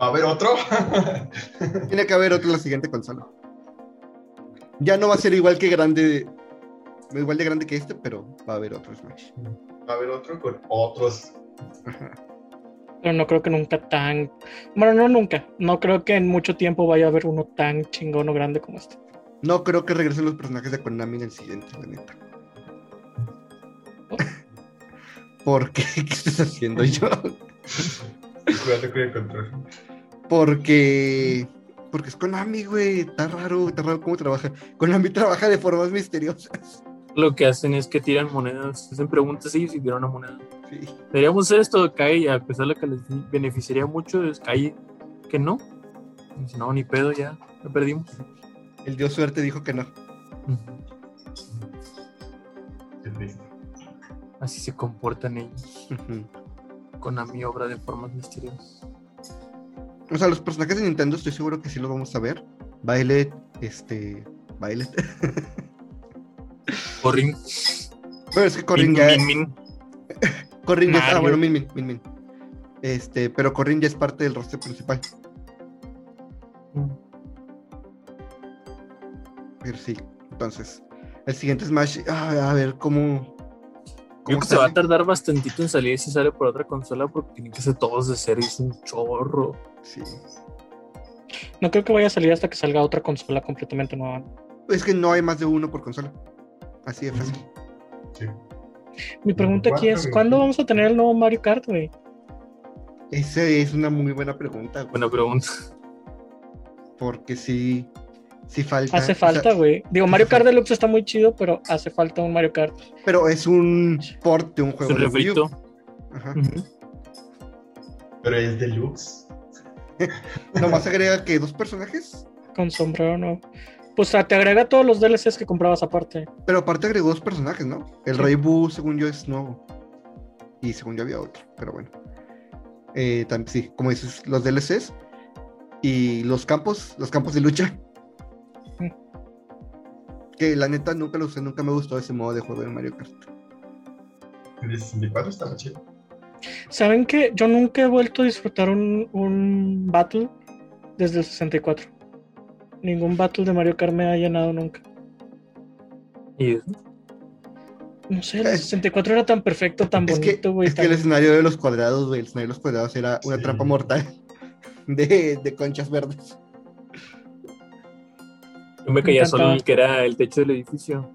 ¿Va a haber otro? Tiene que haber otro en la siguiente consola. Ya no va a ser igual que grande, igual de grande que este, pero va a haber otro Smash. Va a haber otro con otros. Ajá. Pero no creo que nunca tan. Bueno, no nunca. No creo que en mucho tiempo vaya a haber uno tan chingón o grande como este. No creo que regresen los personajes de Konami en el siguiente, la neta. ¿Por qué? ¿Qué estás haciendo yo? Cuídate con el control. Porque. Porque es Konami, güey. Está raro, está raro cómo trabaja. Konami trabaja de formas misteriosas. Lo que hacen es que tiran monedas. Hacen preguntas ellos y tiran una moneda. Sí. Deberíamos hacer esto, cae y a pesar de que les beneficiaría mucho, es cae que no. Dice, no, ni pedo, ya, ya perdimos. El dios suerte dijo que no. Así se comportan ellos. Ujú. Con a mi obra de formas misteriosas. O sea, los personajes de Nintendo estoy seguro que sí los vamos a ver. Violet, este. Violet. Corrin, Pero es que Corrin ya. Min, Min. Corrin ya ah, bueno, Min Min, Min Min. Este, pero Corrin ya es parte del roster principal. Pero sí, entonces. El siguiente Smash, ah, a ver cómo. Creo que se va a tardar bastantito en salir si sale por otra consola porque tienen que ser todos de serie, es un chorro. Sí. No creo que vaya a salir hasta que salga otra consola completamente nueva. Es que no hay más de uno por consola. Así de fácil. Sí. Mi pregunta aquí es: ¿cuándo vamos a tener el nuevo Mario Kart, güey? Esa es una muy buena pregunta. güey, Buena pregunta. Porque sí. Sí falta. Hace o sea, falta, güey. Digo, Mario Kart Deluxe está muy chido, pero hace falta un Mario Kart. pero es un port de un Es juego un de Wii U. Ajá. Ujú. Pero es deluxe. Nomás agrega que dos personajes. Con sombrero nuevo. Pues o sea, te agrega todos los DLCs que comprabas aparte. Pero aparte agregó dos personajes, ¿no? El Sí. Rey Boo, según yo, es nuevo. Y según yo había otro, pero bueno. Eh, sí, como dices, los DLCs. Y los campos, los campos de lucha. Que la neta nunca lo usé, nunca me gustó ese modo de juego de Mario Kart. El de 64 estaba chido. ¿Saben que Yo nunca he vuelto a disfrutar un, un battle desde el 64. Ningún battle de Mario Kart me ha llenado nunca. Y eso. No sé, el 64 era tan perfecto, tan Es bonito, güey. es que el escenario de los cuadrados, güey, el escenario de los cuadrados era una Sí. trampa mortal de, de conchas verdes. Yo me caía encantaba. solo en el que era el techo del edificio.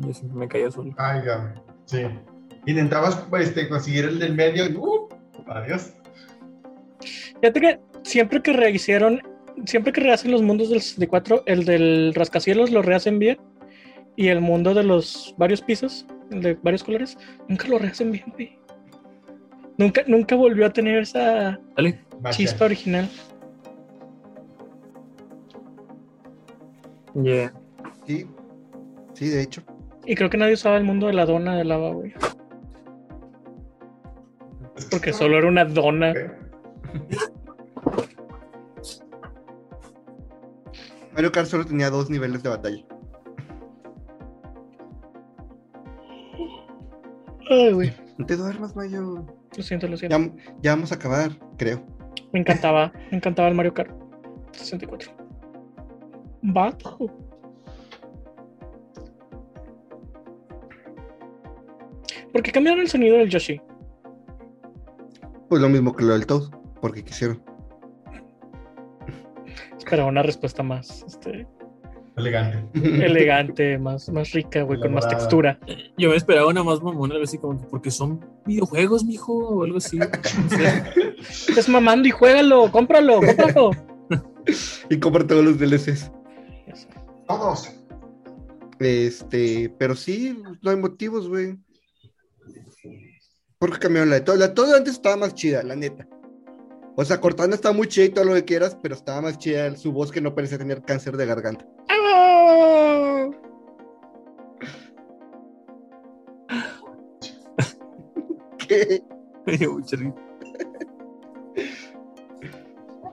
Yo siempre me caía solo. Ay, ya. Sí. Intentabas pues, este, conseguir el del medio y ¡uh! Adiós. Fíjate que siempre que rehicieron, siempre que rehacen los mundos del 64, el del rascacielos lo rehacen bien. Y el mundo de los varios pisos, el de varios colores, nunca lo rehacen bien, güey. Nunca, nunca volvió a tener esa Dale. Magia. chispa original. Yeah. Sí. Sí, de hecho. Y creo que nadie usaba el mundo de la dona de lava, güey. Porque solo era una dona. Mario Kart solo tenía dos niveles de batalla. Ay, güey. No te duermas, Mayo. Lo siento, lo siento. Ya, ya vamos a acabar, creo. Me encantaba, me encantaba el Mario Kart 64. Vato. ¿Por qué cambiaron el sonido del Yoshi? Pues lo mismo que lo del Toad, porque quisieron. Esperaba una respuesta más este, Elegante. elegante, más, más rica, güey, con más textura. Yo me esperaba una más mamona, algo así como que porque son videojuegos, mijo, o algo así. No sé. Estás mamando y juégalo, cómpralo, cómpralo. y compra todos los DLCs. Todos. Este, pero sí, no hay motivos, güey. Porque cambiaron la de todo. La de todo antes estaba más chida, la neta. O sea, Cortana estaba muy chida y todo lo que quieras, pero estaba más chida su voz que no parecía tener cáncer de garganta. ¿Qué?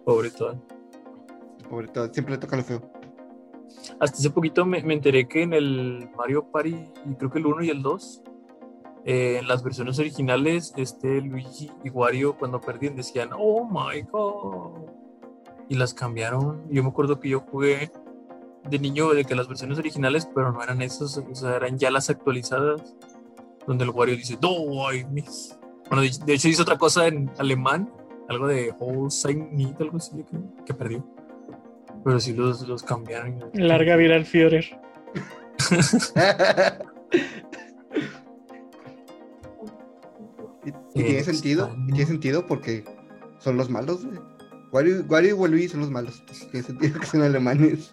Pobre toda. Pobre todo, siempre le toca lo feo. Hasta hace poquito me, enteré que en el Mario Party, creo que el 1 y el 2, eh, en las versiones originales, este Luigi y Wario cuando perdían decían, oh my god. Y las cambiaron. Yo me acuerdo que yo jugué de niño de que las versiones originales, pero no eran esas, o sea, eran ya las actualizadas, donde el Wario dice, no, I miss. Bueno, de, hecho hizo otra cosa en alemán, algo de All Saint Meat, algo así que, que perdió. Pero sí los, los cambiaron. Larga vida al Führer. y, y tiene sentido, y tiene sentido porque son los malos, güey. Wario, Wario y Waluigi son los malos. Tiene sentido que son alemanes.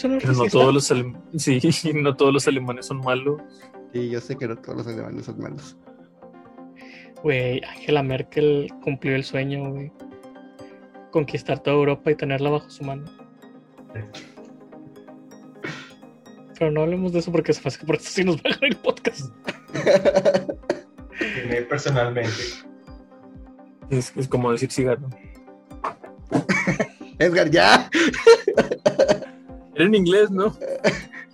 Pero no todos los alem- sí, no todos los alemanes son malos. Y yo sé que no todos los alemanes son malos. Güey, Angela Merkel cumplió el sueño, güey. Conquistar toda Europa y tenerla bajo su mano. Pero no hablemos de eso porque se pasa que por eso sí nos va a el podcast. Tiene personalmente. Es, es como decir cigarro. Edgar, ya. Era en inglés, ¿no?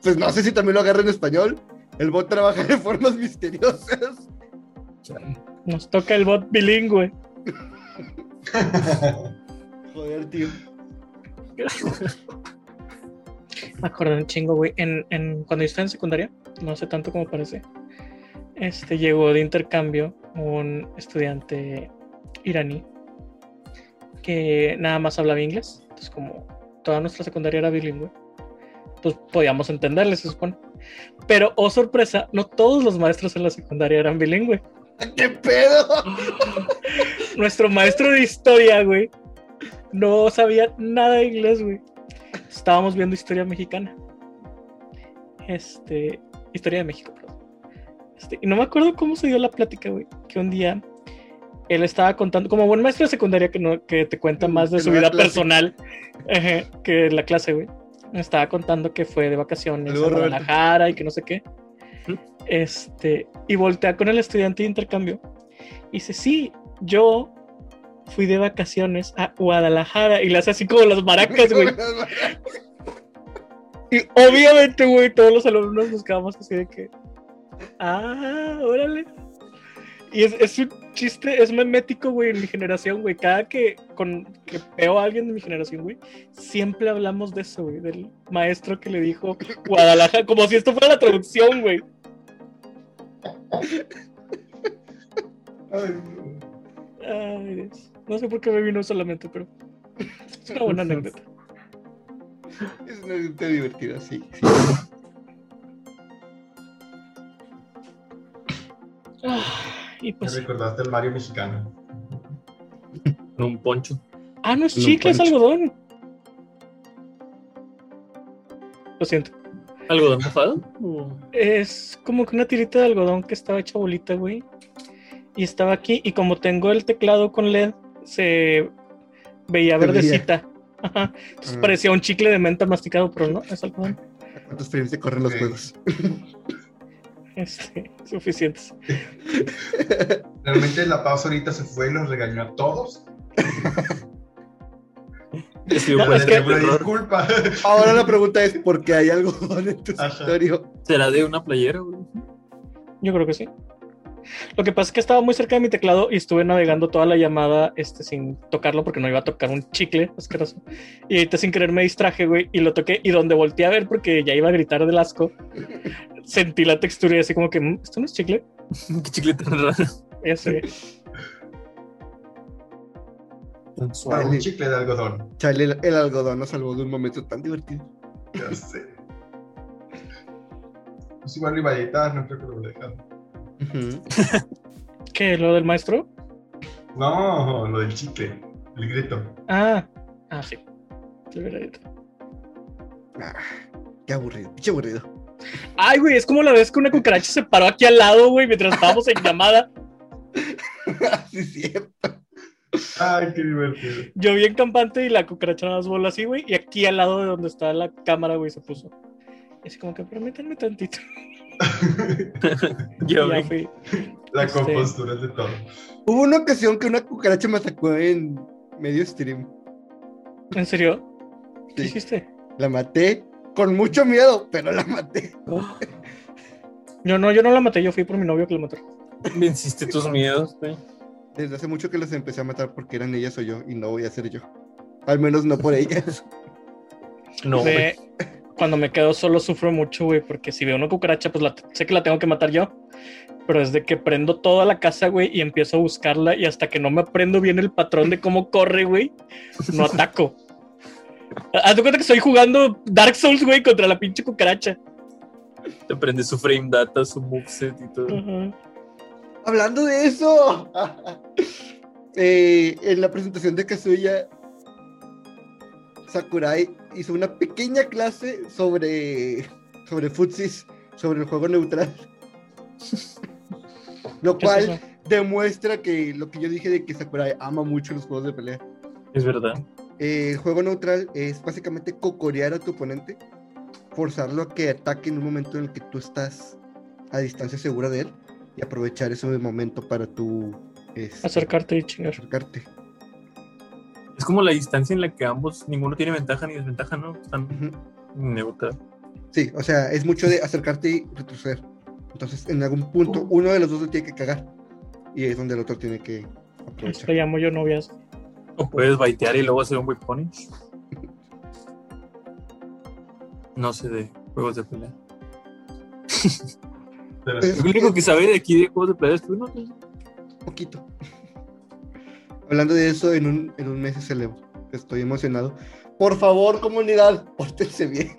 Pues no sé si también lo agarra en español. El bot trabaja de formas misteriosas. Nos toca el bot bilingüe. Joder, tío. Me acordé un chingo, güey. En, en, cuando yo estaba en secundaria, no sé tanto como parece, este, llegó de intercambio un estudiante iraní que nada más hablaba inglés. Entonces, como toda nuestra secundaria era bilingüe, pues podíamos entenderle, se supone. Pero, oh sorpresa, no todos los maestros en la secundaria eran bilingüe. ¿Qué pedo? Nuestro maestro de historia, güey, no sabía nada de inglés, güey. Estábamos viendo historia mexicana. Este, historia de México, perdón. Este, y no me acuerdo cómo se dio la plática, güey. Que un día él estaba contando, como buen maestro de secundaria que, no, que te cuenta más de Que su vida personal que la clase, güey. Me estaba contando que fue de vacaciones a Roberto. Guadalajara y que no sé qué. Este, y voltea con el estudiante de intercambio. Y dice, sí, yo fui de vacaciones a Guadalajara. Y hace así como las maracas, güey. Y obviamente, güey, todos los alumnos nos quedamos así de que. Ah, órale. Y es, es un chiste, es memético, güey, en mi generación, güey. Cada que, con, que veo a alguien de mi generación, güey, siempre hablamos de eso, güey. Del maestro que le dijo Guadalajara, como si esto fuera la traducción, güey. Ay, Ay, Dios. No sé por qué me vino solamente, pero es una buena anécdota. Es una anécdota divertida, sí. sí. Ah, y pues. recordaste el Mario mexicano. En un poncho. Ah, no es chicle, es algodón. Lo siento. ¿Algodón mojado? ¿O- Es como que una tirita de algodón que estaba hecha bolita, güey. Y estaba aquí. Y como tengo el teclado con LED, se veía verdecita. Ajá. Entonces Ah. parecía un chicle de menta masticado, pero no, es algodón. ¿A ¿Cuántos frames se corren los juegos? Este, suficientes. Realmente la pausa ahorita se fue y los regañó a todos. Escribió No, es que- disculpa. Ahora la pregunta es: ¿por qué hay algodón en tu Ajá. escritorio? ¿Será de una playera? Yo creo que sí. Lo que pasa es que estaba muy cerca de mi teclado y estuve navegando toda la llamada este, sin tocarlo porque no iba a tocar un chicle asqueroso. Y ahorita sin querer me distraje, güey, y lo toqué. Y donde volteé a ver porque ya iba a gritar del asco, sentí la textura y así como que, "Mm, ¿esto no es chicle? Qué chicle tan raro. Ya sé. Tan Ah, suave. un chicle de algodón. Chale, el, el algodón nos salvó de un momento tan divertido. Ya sé. Pues igual iba a editar, no creo que lo ¿Qué? ¿Lo del maestro? No, lo del chicle. El grito. Ah, ah, sí. Hubiera dicho. Ah, qué aburrido, pinche aburrido. Ay, güey, es como la vez que una cucaracha se paró aquí al lado, güey, mientras estábamos en llamada. sí, es cierto. Ay, qué divertido. Yo vi en campante y la cucaracha nada más voló así, güey, y aquí al lado de donde está la cámara, güey, se puso. Y así como que permítanme tantito. Yo ya vi. fui. La Este- compostura es de todo. Hubo una ocasión que una cucaracha me atacó en medio stream. ¿En serio? ¿Qué Sí. hiciste? La maté con mucho miedo, pero la maté. Yo no, yo no la maté, yo fui por mi novio que la mató. Venciste tus miedos, güey. Desde hace mucho que las empecé a matar porque eran ellas o yo y no voy a ser yo. Al menos no por ellas. No. De- cuando me quedo solo sufro mucho, güey, porque si veo una cucaracha, pues la, sé que la tengo que matar yo. Pero desde que prendo toda la casa, güey, y empiezo a buscarla, y hasta que no me aprendo bien el patrón de cómo corre, güey, no ataco. Haz de cuenta que estoy jugando Dark Souls, güey, contra la pinche cucaracha. Te aprendes su frame data, su moveset y todo. Hablando de eso, eh, en la presentación de Kazuya, Sakurai hizo una pequeña clase sobre, sobre futsis, sobre el juego neutral. Lo ¿Qué es cual demuestra que lo que yo dije de que Sakurai ama mucho los juegos de pelea. Es verdad. Eh, el juego neutral es básicamente cocorear a tu oponente, forzarlo a que ataque en un momento en el que tú estás a distancia segura de él y aprovechar ese momento para tú este, Acercarte y chingar. acercarte. Es como la distancia en la que ambos, ninguno tiene ventaja ni desventaja, ¿no? Están neutral. Sí, o sea, es mucho de acercarte y retroceder. Entonces, en algún punto, uno de los dos lo tiene que cagar. Y es donde el otro tiene que aprovechar. llamo yo novias. O puedes baitear y luego hacer un whip. No sé de juegos de pelea. Pero Es- sí. Lo único que sabe de aquí de juegos de pelea es tú, ¿no? poquito. Hablando de eso, en un, en un mes se celebra. Estoy emocionado. Por favor, comunidad, pórtense bien.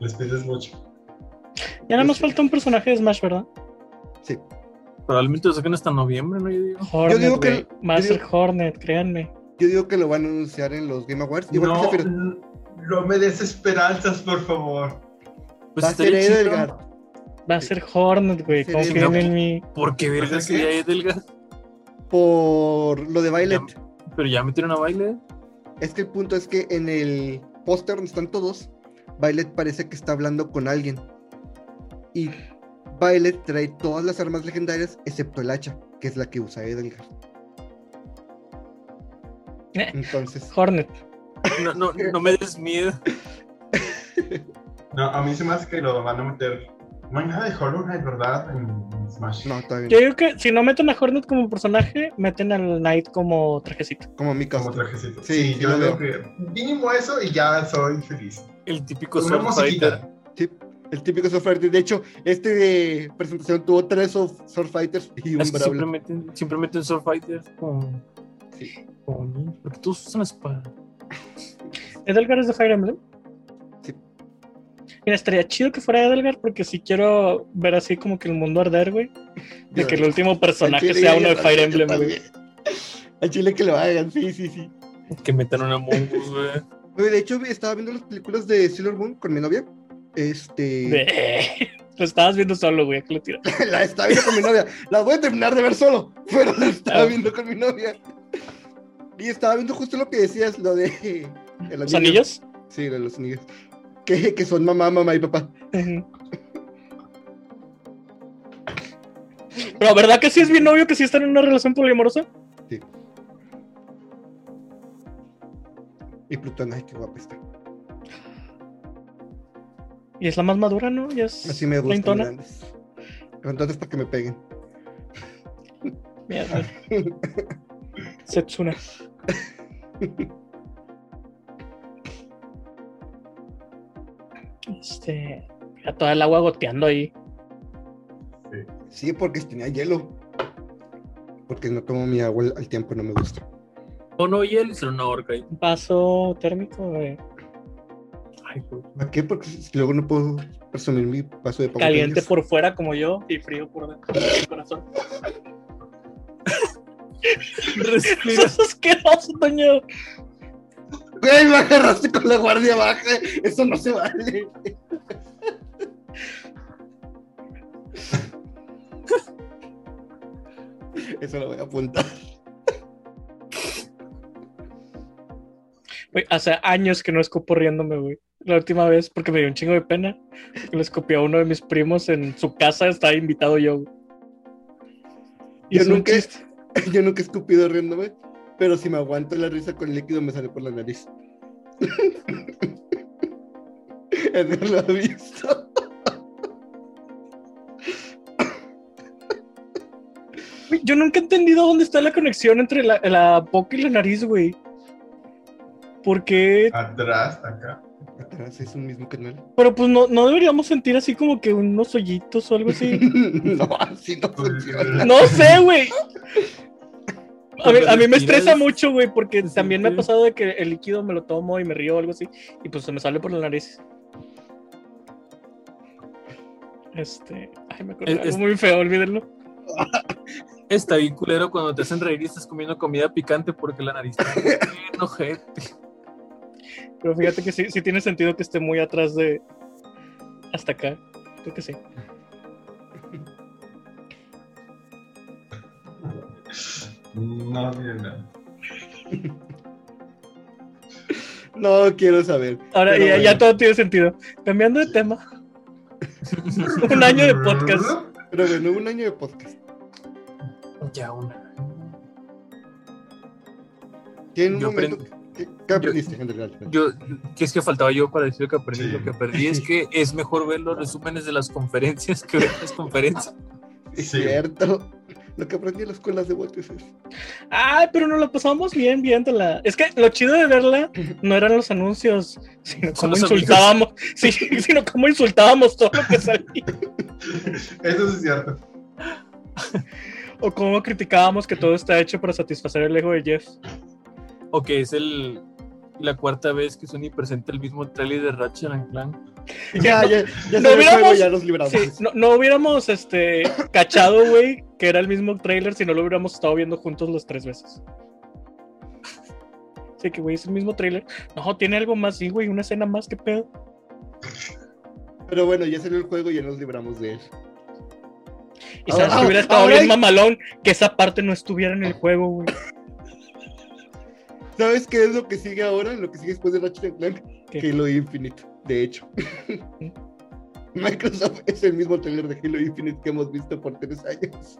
Les pides mucho. Ya nada más falta un personaje de Smash, ¿verdad? Sí. Probablemente lo saquen hasta noviembre, ¿no? Yo digo. Hornet, digo que- güey. Va a yo ser digo- Hornet, créanme. Yo digo que lo van a anunciar en los Game Awards. Igual No, que n- no me des esperanzas, por favor. Pues Va a ser. Edelgard. Va a ser Hornet, güey. Confíen en mí. ¿Por qué verga ¿Pues el sería Edelgard? Por lo de Violet. Pero ya metieron a baile. Es que el punto es que en el póster donde están todos, Violet parece que está hablando con alguien. Y Violet trae todas las armas legendarias excepto el hacha, que es la que usa Edelgard. Eh, Entonces, Hornet. No, no, no me des miedo. No, a mí se me hace que lo van a meter. No hay nada de Hollow Knight, ¿verdad? En, en Smash. no, todavía Yo no. digo que si no meten a Hornet como personaje, meten al Knight como trajecito. Como mi Como trajecito. Sí, yo lo veo. que mínimo eso y ya soy feliz. El típico Una musiquita. Sí, el típico Sword Fighter. De hecho, este de presentación tuvo tres Sword Fighters y un Es que siempre meten, siempre meten Fighter con. Sí. con. Porque todos usan espada. ¿Edelgard es de Fire Emblem? Sí. Mira, estaría chido que fuera Edelgard porque si quiero ver así como que el mundo arder, güey. De que el último personaje sea uno de Fire Emblem, güey. Al chile que lo hagan, sí, sí, sí. Que metan una Mongus, güey. Oye, de hecho, estaba viendo las películas de Sailor Moon con mi novia. Este. De- Lo estabas viendo solo, güey. Aquí lo tiro. la estaba viendo con mi novia. Las voy a terminar de ver solo, pero la estaba Ah. viendo con mi novia. Y estaba viendo justo lo que decías, lo de. el ¿Los anillo. anillos? Sí, de los anillos. Que, que son mamá, mamá y papá. Pero ¿verdad que sí es bien obvio que sí están en una relación poliamorosa? Y Plutón, ay, qué guapa está. Y es la más madura, ¿no? Ya es Así me grandes. Entonces, para que me peguen. Mierda. Setsuna. Este. Ya toda el agua goteando ahí. Sí. Sí, porque tenía hielo. Porque no tomo mi agua al, tiempo, no me gusta. O no, y él hizo una orca ahí. Un vaso térmico de Ay, güey. ¿Para qué? Porque luego no puedo presumir mi paso de caliente Rangers. por fuera como yo y frío por dentro del corazón. Respira. Eso es asqueroso, Toño. Güey, me agarraste con la guardia baja. Eso no se vale. Eso lo voy a apuntar. Güey, hace años que no escupo riéndome, güey. La última vez, porque me dio un chingo de pena, le escupí a uno de mis primos en su casa, estaba invitado yo. Yo nunca, yo nunca he escupido riéndome, pero si me aguanto la risa con líquido me sale por la nariz. Edgar lo ha visto. Yo nunca he entendido dónde está la conexión entre la, la boca y la nariz, güey. ¿Por qué? Atrás, acá. Atrás es un mismo canal. Pero pues no, no deberíamos sentir así como que unos hoyitos o algo así. no, así no funciona. No sé, güey. A mí, a mí me estresa mucho, güey, porque Sí, también me ha pasado de que el líquido me lo tomo y me río o algo así, y pues se me sale por la nariz. Este. Ay, me acuerdo Es- algo es- muy feo, olvídenlo. Está bien culero cuando te hacen reír y estás comiendo comida picante porque la nariz está bien ojete. Pero fíjate que sí, sí tiene sentido que esté muy atrás de. Hasta acá. Creo que sí. No tiene nada. No quiero saber. Ahora ya, bueno. ya todo tiene sentido. Cambiando de tema. Un año de podcast. Pero bueno, un año de podcast. Ya un Yo momento. ¿Qué, qué aprendiste, en? Yo, que es que faltaba yo para decir lo que aprendí. Sí. Lo que aprendí es que es mejor ver los resúmenes de las conferencias que ver las conferencias. Es Sí. cierto. Lo que aprendí en las escuelas de botes es. Ay, pero nos la pasamos bien viéndola. Es que lo chido de verla no eran los anuncios, sino cómo insultábamos. Sí, sino cómo insultábamos todo lo que salía. Eso sí es cierto. O cómo criticábamos que todo está hecho para satisfacer el ego de Jeff. O que es el, la cuarta vez que Sony presenta el mismo trailer de Ratchet and Clank. Ya, ya, ya no el juego, hubiéramos- ya nos libramos. Sí, no, no hubiéramos este, cachado, güey, que era el mismo trailer si no lo hubiéramos estado viendo juntos las tres veces. Sí, que, güey, es el mismo trailer. No, tiene algo más, sí, güey, una escena más, que pedo. Pero bueno, ya salió el juego y ya nos libramos de él. Y sabes Ahora- que hubiera estado ahora bien hay- mamalón que esa parte no estuviera en el juego, güey. ¿Sabes qué es lo que sigue ahora? Lo que sigue después de Ratchet Clank. ¿Qué? Halo Infinite, de hecho. Microsoft es el mismo trailer de Halo Infinite que hemos visto por tres años.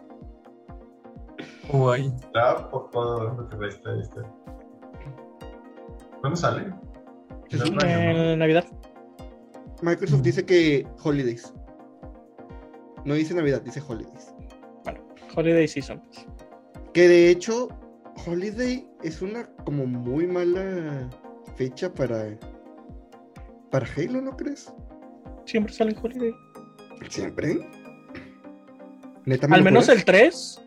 Guay. Está por todo lo que este. ¿Cuándo sale? En Navidad. Microsoft dice que Holidays. No dice Navidad, dice Holidays. Holiday Season. Que de hecho, Holiday es una como muy mala fecha para. Para Halo, ¿no crees? Siempre sale en Holiday. Siempre. Neta, ¿me Al menos el 3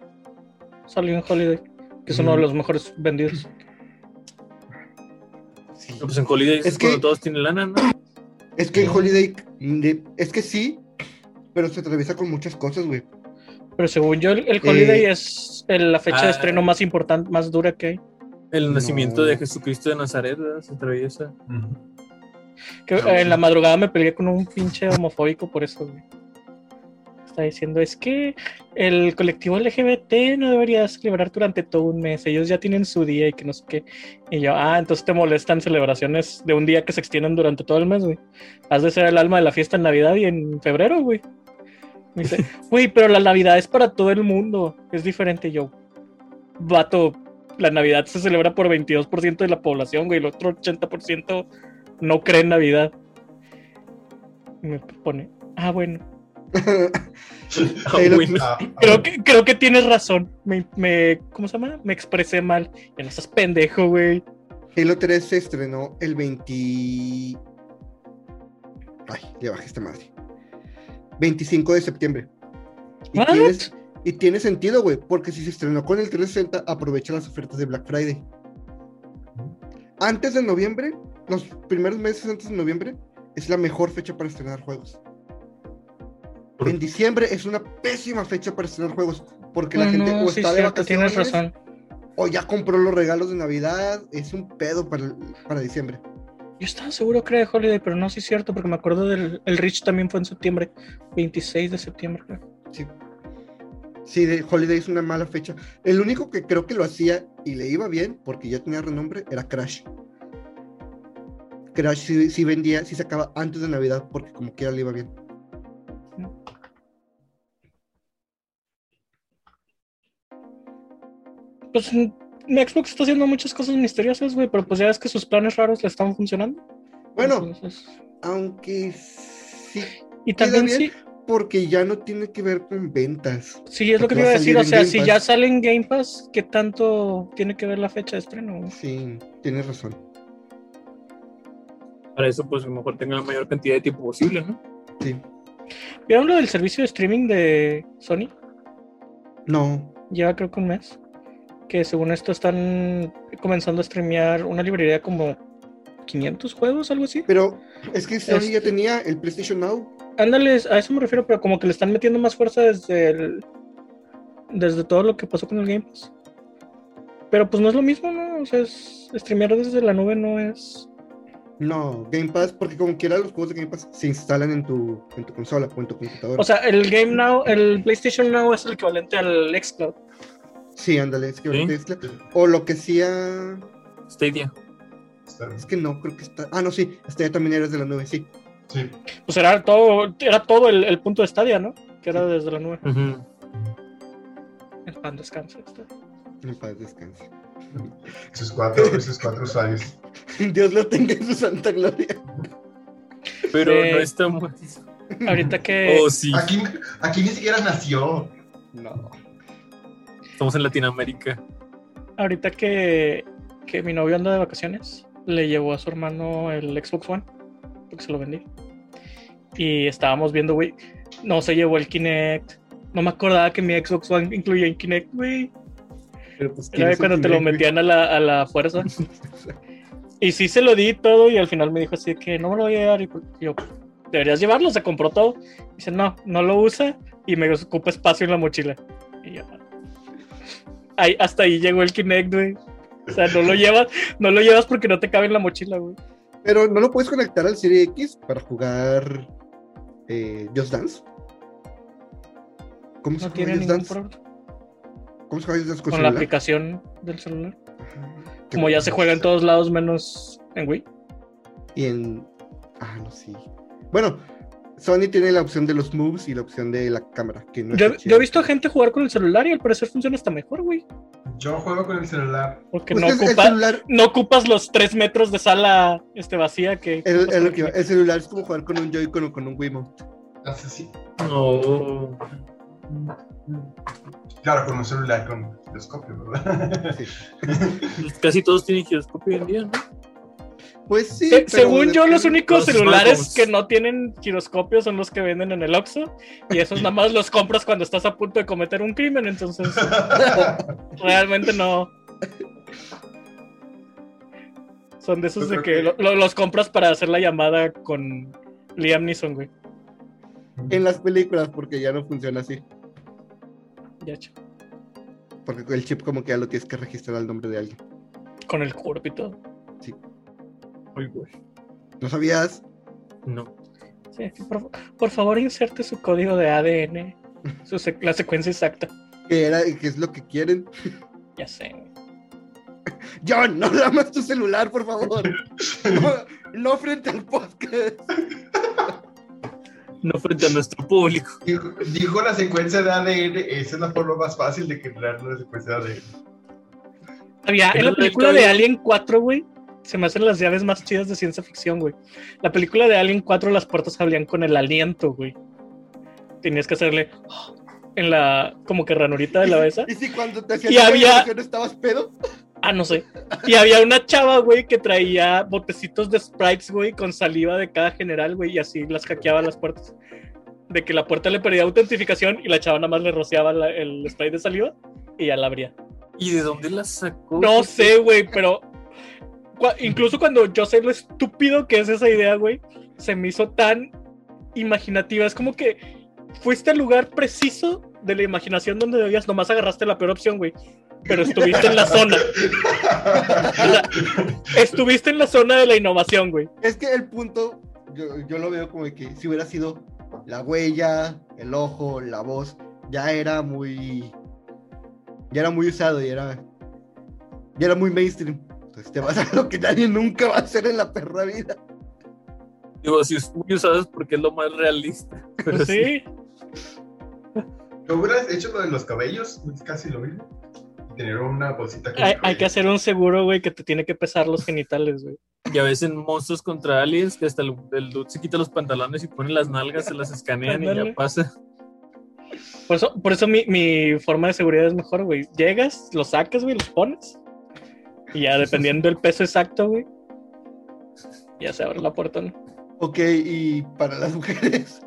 salió en Holiday, que es uno de Mm. los mejores vendidos. Sí. Pues en Holidays Es es que- todos tienen lana, ¿no? Es que en Holiday. Es que sí, pero se atraviesa con muchas cosas, güey. Pero según yo, el, el Holiday Eh, es el- la fecha de ah. estreno más importante, más dura que hay. El nacimiento No. de Jesucristo de Nazaret, ¿verdad? Se atraviesa. Ujú. Que, en la madrugada me peleé con un pinche homofóbico por eso, güey. Está diciendo, es que el colectivo LGBT no debería celebrar durante todo un mes, ellos ya tienen su día y que no sé qué. Y yo, ah, entonces te molestan celebraciones de un día que se extienden durante todo el mes, güey. Has de ser el alma de la fiesta en Navidad y en febrero, güey. Me dice, güey, pero la Navidad es para todo el mundo, es diferente. Yo, vato, la Navidad se celebra por 22% de la población, güey, el otro 80% no cree en Navidad. Y me pone, ah, bueno. Ah, Creo que, creo que tienes razón. Me, me- ¿Cómo se llama? Me expresé mal. Ya no estás pendejo, güey. Halo 3 se estrenó el 20. Ay, le bajé esta madre. 25 de septiembre. Y, What? tienes- y tiene sentido, güey, porque si se estrenó con el 360, aprovecha las ofertas de Black Friday. Antes de noviembre, los primeros meses antes de noviembre, es la mejor fecha para estrenar juegos. ¿Por En diciembre es una pésima fecha para estrenar juegos, porque la No, gente o sí, está de vacaciones razón. o ya compró los regalos de Navidad. Es un pedo para, para diciembre. Yo estaba seguro que era de Holiday, pero no, sí es cierto, porque me acuerdo del el Rich también fue en septiembre. 26 de septiembre, creo. Sí. Sí, de Holiday es una mala fecha. El único que creo que lo hacía y le iba bien, porque ya tenía renombre, era Crash. Crash sí, sí vendía, sí sacaba antes de Navidad, porque como quiera le iba bien. Pues mm, mi Xbox está haciendo muchas cosas misteriosas, güey, pero pues ya ves que sus planes raros le están funcionando. Bueno, Entonces- aunque sí, y también bien. sí, porque ya no tiene que ver con ventas. sí, es lo que te iba a decir. O sea, si Pass. ya sale en Game Pass, ¿qué tanto tiene que ver la fecha de estreno? güey? Sí, tienes razón. Para eso, pues a lo mejor tenga la mayor cantidad de tiempo posible, ¿no? Sí. ¿Vieron lo del servicio de streaming de Sony? No, Lleva creo que un mes. Que según esto están comenzando a streamear una librería como 500 juegos, algo así. pero es que Sony Es- ya tenía el PlayStation Now. Ándale, a eso me refiero, pero como que le están metiendo más fuerza desde el, desde todo lo que pasó con el Game Pass. Pero pues no es lo mismo, ¿no? O sea, es, streamear desde la nube no es... No, Game Pass, porque como quiera los juegos de Game Pass se instalan en tu, en tu consola o en tu computadora. O sea, el Game Now, el PlayStation Now es el equivalente al Xcloud. sí, ándale, es que ¿Sí? es la- O lo que hacía. Stadia. Es que no, creo que está. Ah, no, sí, ya también eres de la nube, sí. Sí. Pues era todo, era todo el, el punto de Stadia, ¿no? Que era desde la nube. El pan descansa. Stadia. En paz descanse. Sus cuatro, sus cuatro usuarios. Dios lo tenga en su santa gloria. Pero no estamos. Ahorita que... Oh, sí. Aquí, aquí ni siquiera nació. No. Estamos en Latinoamérica. Ahorita que, que mi novio anda de vacaciones, le llevó a su hermano el Xbox One, porque se lo vendí. Y estábamos viendo, güey, no se llevó el Kinect. No me acordaba que mi Xbox One incluía el Kinect, güey. Pero pues, Era cuando te lo Kinect, metían a la, a la fuerza. Y sí se lo di todo y al final me dijo así que no me lo voy a llevar. Y pues, yo, deberías llevarlo, se compró todo. Dice, no, no lo usa y me ocupa espacio en la mochila. Y yo, ahí, hasta ahí llegó el Kinect, güey. O sea, no lo llevas, no lo llevas porque no te cabe en la mochila, güey. Pero no lo puedes conectar al Serie X para jugar eh, Just Dance. ¿Cómo se No tiene Just Dance? problema. ¿Cómo se juega Just Dance con, Con la aplicación del celular. Ajá. Como ya se juega en todos lados menos en Wii. Y en. Ah, no, sí. Bueno, Sony tiene la opción de los moves y la opción de la cámara. Que no Yo, he visto a gente jugar con el celular y al parecer funciona hasta mejor, güey. Yo juego con el celular. Porque Pues no, ocupa, celular, no ocupas los tres metros de sala este, vacía que... el, celular es como jugar con un Joy-Con o con un Wiimote. Así. No. Claro, con un celular con telescopio, ¿verdad? Sí. Pues Casi todos tienen giroscopio hoy en día, ¿no? Pues sí. Se- pero según yo, los únicos los celulares smartphones. que no tienen giroscopio son los que venden en el Oxxo. Y esos nada más los compras cuando estás a punto de cometer un crimen. Entonces, realmente no. Son de esos de que lo- lo- los compras para hacer la llamada con Liam Neeson, güey. En las películas, porque ya no funciona así. Ya, ch- Porque el chip, como que ya lo tienes que registrar al nombre de alguien. Con el cuerpo y todo. Ay, güey. ¿No sabías? No. Sí, por, por favor, inserte su código de ADN Su sec- la secuencia exacta. Que, era, que es lo que quieren. Ya sé. güey. John, no lamas tu celular, por favor. No, no frente al podcast. No frente a nuestro público. Dijo, dijo la secuencia de ADN, esa es la forma más fácil de crear una secuencia de ADN. Había, en la película de Alien 4, güey, se me hacen las llaves más chidas de ciencia ficción, güey. La película de Alien 4, las puertas abrían con el aliento, güey. Tenías que hacerle en la, como que ranurita de la cabeza. ¿Y si cuando te Y hacías la había- canción estabas pedo? Ah, no sé. Y había una chava, güey, que traía botecitos de sprites, güey, con saliva de cada general, güey, y así las hackeaba las puertas. De que la puerta le perdía autentificación y la chava nada más le rociaba la- el spray de saliva y ya la abría. ¿Y de dónde la sacó? No sé, güey, pero cua- incluso cuando yo sé lo estúpido que es esa idea, güey, se me hizo tan imaginativa. Es como que fuiste al lugar preciso de la imaginación donde debías, nomás agarraste la peor opción, güey. Pero estuviste en la zona. O sea, estuviste en la zona de la innovación, güey. Es que el punto, yo, yo lo veo como que si hubiera sido la huella, el ojo, la voz, ya era muy. Ya era muy usado y era. Ya era muy mainstream. Entonces te vas a lo que nadie nunca va a hacer en la perra vida. Digo, si es muy usado es porque es lo más realista. Pero sí. Sí. ¿No hubieras hecho lo de los cabellos? Es casi lo mismo. Y tener una bolsita con Hay, que hacer un seguro, güey, que te tiene que pesar los genitales, güey. Ya ves en Monstruos contra Aliens que hasta el, el dude se quita los pantalones y pone las nalgas, se las escanean y ya pasa. Por eso, por eso mi, mi forma de seguridad es mejor, güey. Llegas, los sacas, güey, los pones. Y ya dependiendo del peso exacto, güey. Ya se abre la puerta, ¿no? Ok, y para las mujeres.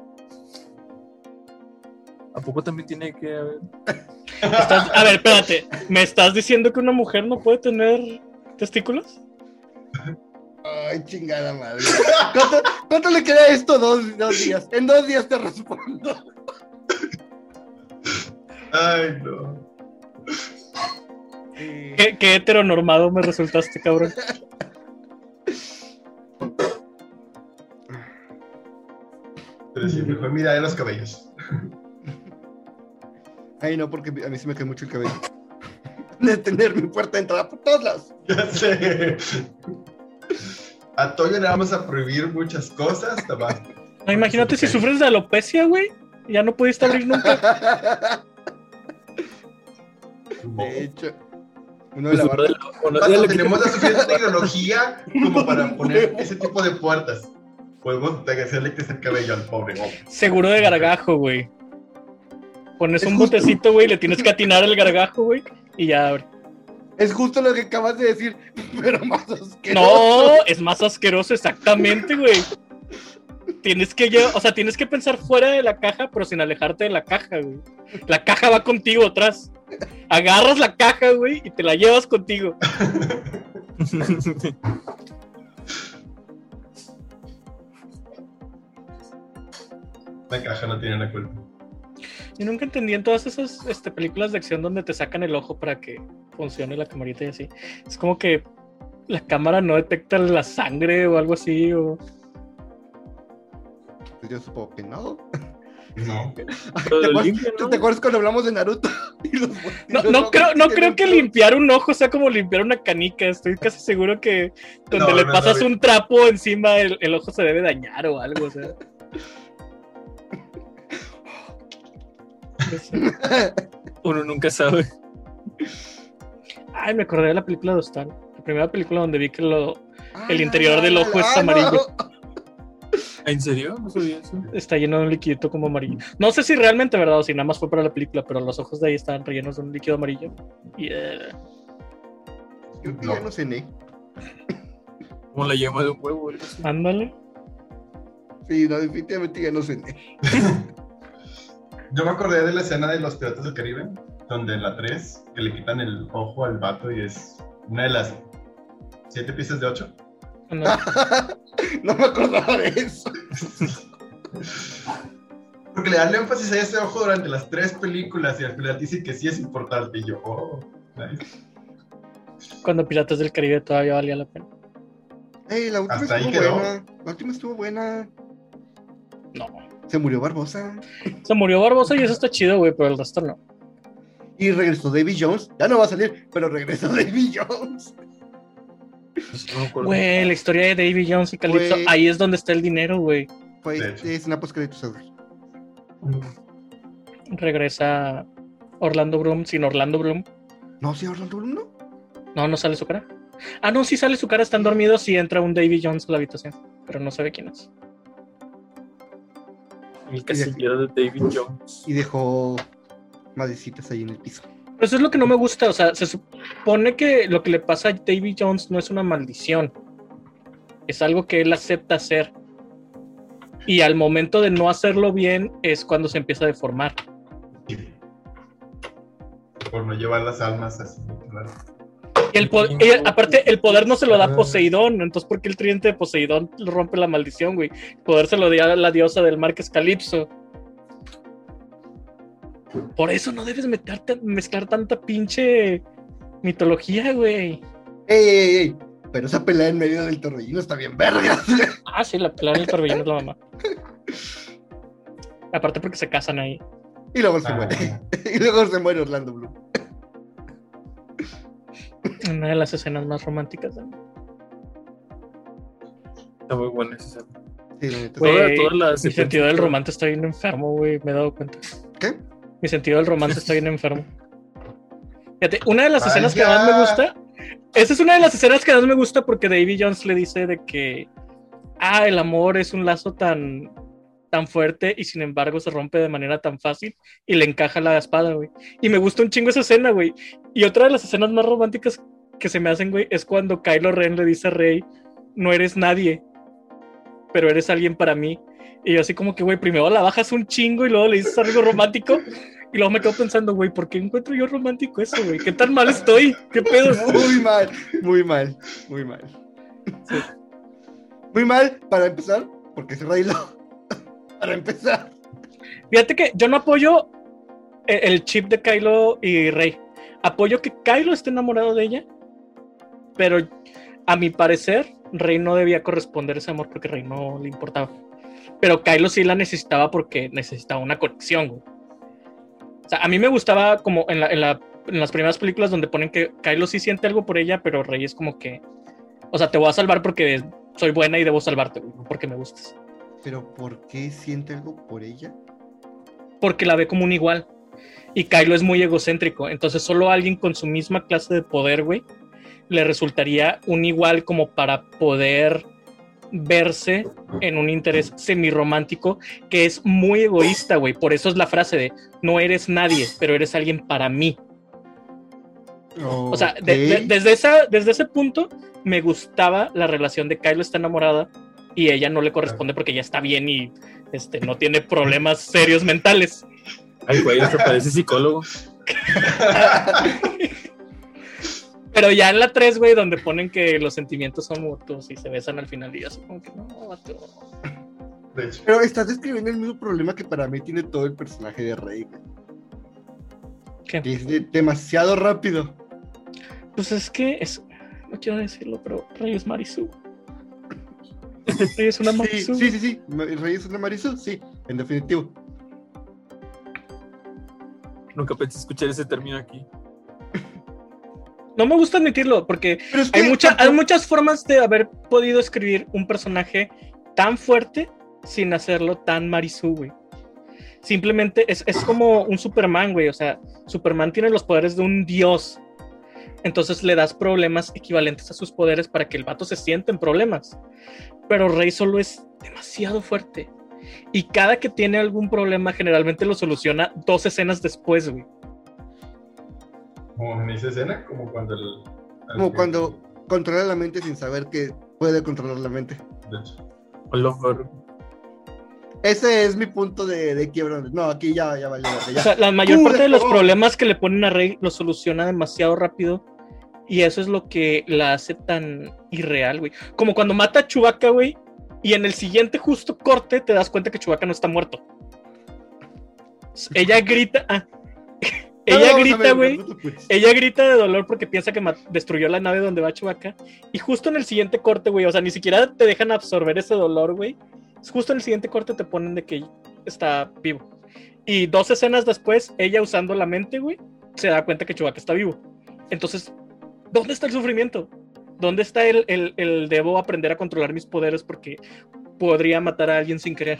¿A poco también tiene que haber? Estás- a ver, espérate. ¿Me estás diciendo que una mujer no puede tener testículos? Ay, chingada madre. ¿Cuánto, cuánto le queda esto? Dos, dos días. En dos días te respondo. Ay, no. ¿Qué, qué heteronormado me resultaste, cabrón? Pero sí, mejor mira de los cabellos. Ay, no, porque a mí se me cae mucho el cabello. De tener mi puerta de entrada por todos lados. Ya sé. A Toyo le vamos a prohibir muchas cosas. Tomás. No, imagínate si sufres de alopecia, güey. Ya no pudiste abrir nunca. De hecho, uno de Pues la le tenemos la suficiente tecnología como para poner ese tipo de puertas, podemos hacerle crecer el cabello al pobre hombre. Seguro de gargajo, güey. Pones Es un justo. botecito, güey, le tienes que atinar el gargajo, güey, y ya abre. Es justo lo que acabas de decir, pero más asqueroso. No, es más asqueroso, exactamente, güey. Tienes que lle- o sea, tienes que pensar fuera de la caja, pero sin alejarte de la caja, güey. La caja va contigo atrás. Agarras la caja, güey, y te la llevas contigo. La caja no tiene la culpa. Yo nunca entendí en todas esas este, películas de acción donde te sacan el ojo para que funcione la camarita y así. Es como que la cámara no detecta la sangre o algo así, o... Pues Yo supongo que no. No. ¿Te acuerdas, ¿te- ¿no? te acuerdas cuando hablamos de Naruto? Y los- y No, los no creo, no creo que limpiar un ojo sea como limpiar una canica. Estoy casi seguro que donde No, le no, pasas no. un trapo encima, el, el ojo se debe dañar o algo. O sea. Uno nunca sabe. Ay, me acordé de la película de Hostal. La primera película donde vi que lo, Ah, el interior del ojo es no. amarillo. ¿En serio? No sabía eso. está lleno de un liquidito como amarillo. No sé si realmente verdad o si nada más fue para la película, pero los ojos de ahí estaban rellenos de un líquido amarillo. Y eh, que No. ya no cené. Como la yema de un huevo. algo así. ándale. Sí, no, definitivamente ya no cené. Yo me acordé de la escena de los Piratas del Caribe, donde en la 3, que le quitan el ojo al vato y es una de las siete piezas de 8. ándale. no me acordaba de eso. Porque le dan énfasis a ese ojo durante las tres películas y al final dicen que sí es importante. Y yo, oh, nice. Cuando Piratas del Caribe todavía valía la pena. Ey, la última Hasta ahí estuvo quedó. buena. La última estuvo buena. No. Se murió Barbosa. Se murió Barbosa y eso está chido, güey, pero el resto no. Y regresó David Jones. Ya no va a salir, pero regresó David Jones. No acuerdo. Güey, la historia de Davy Jones y Calypso, ahí es donde está el dinero, güey. Pues es una postcréditos. Regresa Orlando Bloom sin Orlando Bloom. No, sí, Orlando Bloom, ¿no? No, no sale su cara. Ah, no, sí sale su cara, están dormidos y entra un Davy Jones a la habitación. Pero no sabe quién es. El casillero de David Jones. Y dejó madrecitas ahí en el piso. Pero eso es lo que no me gusta. O sea, se supone que lo que le pasa a Davy Jones no es una maldición. Es algo que él acepta hacer. Y al momento de no hacerlo bien es cuando se empieza a deformar. Por no llevar las almas así. claro. Y el aparte, el poder no se lo da Poseidón. Entonces, ¿por qué el tridente de Poseidón rompe la maldición, güey? El poder se lo da a la diosa del mar que es Calipso. Por eso no debes meterte, mezclar tanta pinche mitología, güey. ¡Ey, ey, ey! Pero esa pelea en medio del torbellino está bien verga. Ah, sí, la pelea del torbellino es la mamá. Aparte porque se casan ahí. y luego se Ah. muere. y luego se muere Orlando Bloom. Una de las escenas más románticas. del- Está muy buena esa escena. Sí, la neta. Güey, Toda- toda la mi sentido del romance está bien enfermo, güey. Me he dado cuenta. ¿Qué? Mi sentido del romance está bien enfermo. Fíjate, una de las escenas que más me gusta. Esa es una de las escenas que más me gusta porque Davy Jones le dice de que. Ah, el amor es un lazo tan. tan fuerte y sin embargo se rompe de manera tan fácil y le encaja la espada, güey. Y me gusta un chingo esa escena, güey. Y otra de las escenas más románticas que se me hacen, güey, es cuando Kylo Ren le dice a Rey, no eres nadie, pero eres alguien para mí. Y yo así como que, güey, primero la bajas un chingo y luego le dices algo romántico. Y luego me quedo pensando, güey, ¿por qué encuentro yo romántico eso, güey? ¿Qué tan mal estoy? ¿Qué pedo? Muy mal, muy mal, muy mal. Muy mal, para empezar, porque es Raylo. para empezar. Fíjate que yo no apoyo el, el chip de Kylo y Rey. Apoyo que Kylo esté enamorado de ella, pero a mi parecer, Rey no debía corresponder ese amor porque Rey no le importaba. Pero Kylo sí la necesitaba porque necesitaba una conexión, güey. O sea, a mí me gustaba como en, la- en la- en las primeras películas donde ponen que Kylo sí siente algo por ella, pero Rey es como que, o sea, te voy a salvar porque soy buena y debo salvarte, güey, no porque me gustes. Pero ¿por qué siente algo por ella? porque la ve como un igual. Y Kylo es muy egocéntrico. Entonces, solo alguien con su misma clase de poder, güey, le resultaría un igual como para poder verse en un interés semirromántico que es muy egoísta, güey. Por eso es la frase de no eres nadie, pero eres alguien para mí. O sea, de- de- Ok. desde, esa, desde ese punto me gustaba la relación de Kylo está enamorada y ella no le corresponde porque ya está bien y este, no tiene problemas serios mentales. Ay, güey, hasta parece psicólogo. Pero ya en la 3, güey, donde ponen que los sentimientos son mutuos y se besan al final y yo así como que no, vato. De hecho, Pero estás describiendo el mismo problema que para mí tiene todo el personaje de Rey. güey. ¿Qué? Que es de- demasiado rápido. Pues es que es, no quiero decirlo, pero Rey es Marisu. Rey es una Sí, Marisu. sí, sí, sí. ¿El Rey es una Marisu? Sí, en definitivo. Nunca pensé escuchar ese término aquí. No me gusta admitirlo porque Pero es que hay, mucha, hay muchas formas de haber podido escribir un personaje tan fuerte sin hacerlo tan Marisu, güey. Simplemente es, es como un Superman, güey. O sea, Superman tiene los poderes de un dios. Entonces le das problemas equivalentes a sus poderes para que el vato se sienta en problemas. Pero Rey solo es demasiado fuerte. Y cada que tiene algún problema, generalmente lo soluciona dos escenas después, güey. Como en esa escena, como cuando el. Como cuando controla la mente sin saber que puede controlar la mente. De hecho. Ese es mi punto de, de quiebra. No, aquí ya, ya valió. O Ya. sea, la mayor Cure parte de los todo. problemas que le ponen a Rey los soluciona demasiado rápido. Y eso es lo que la hace tan irreal, güey. Como cuando mata a Chewbacca, güey. Y en el siguiente justo corte te das cuenta que Chewbacca no está muerto. Ella grita. ah. Ella grita, güey. no apures. Ella grita de dolor porque piensa que destruyó la nave donde va Chewbacca. Y justo en el siguiente corte, güey, o sea, ni siquiera te dejan absorber ese dolor, güey. Justo en el siguiente corte te ponen de que está vivo. Y dos escenas después, ella usando la mente, güey, se da cuenta que Chewbacca está vivo. Entonces, ¿dónde está el sufrimiento? ¿Dónde está el, el, el debo aprender a controlar mis poderes porque podría matar a alguien sin querer?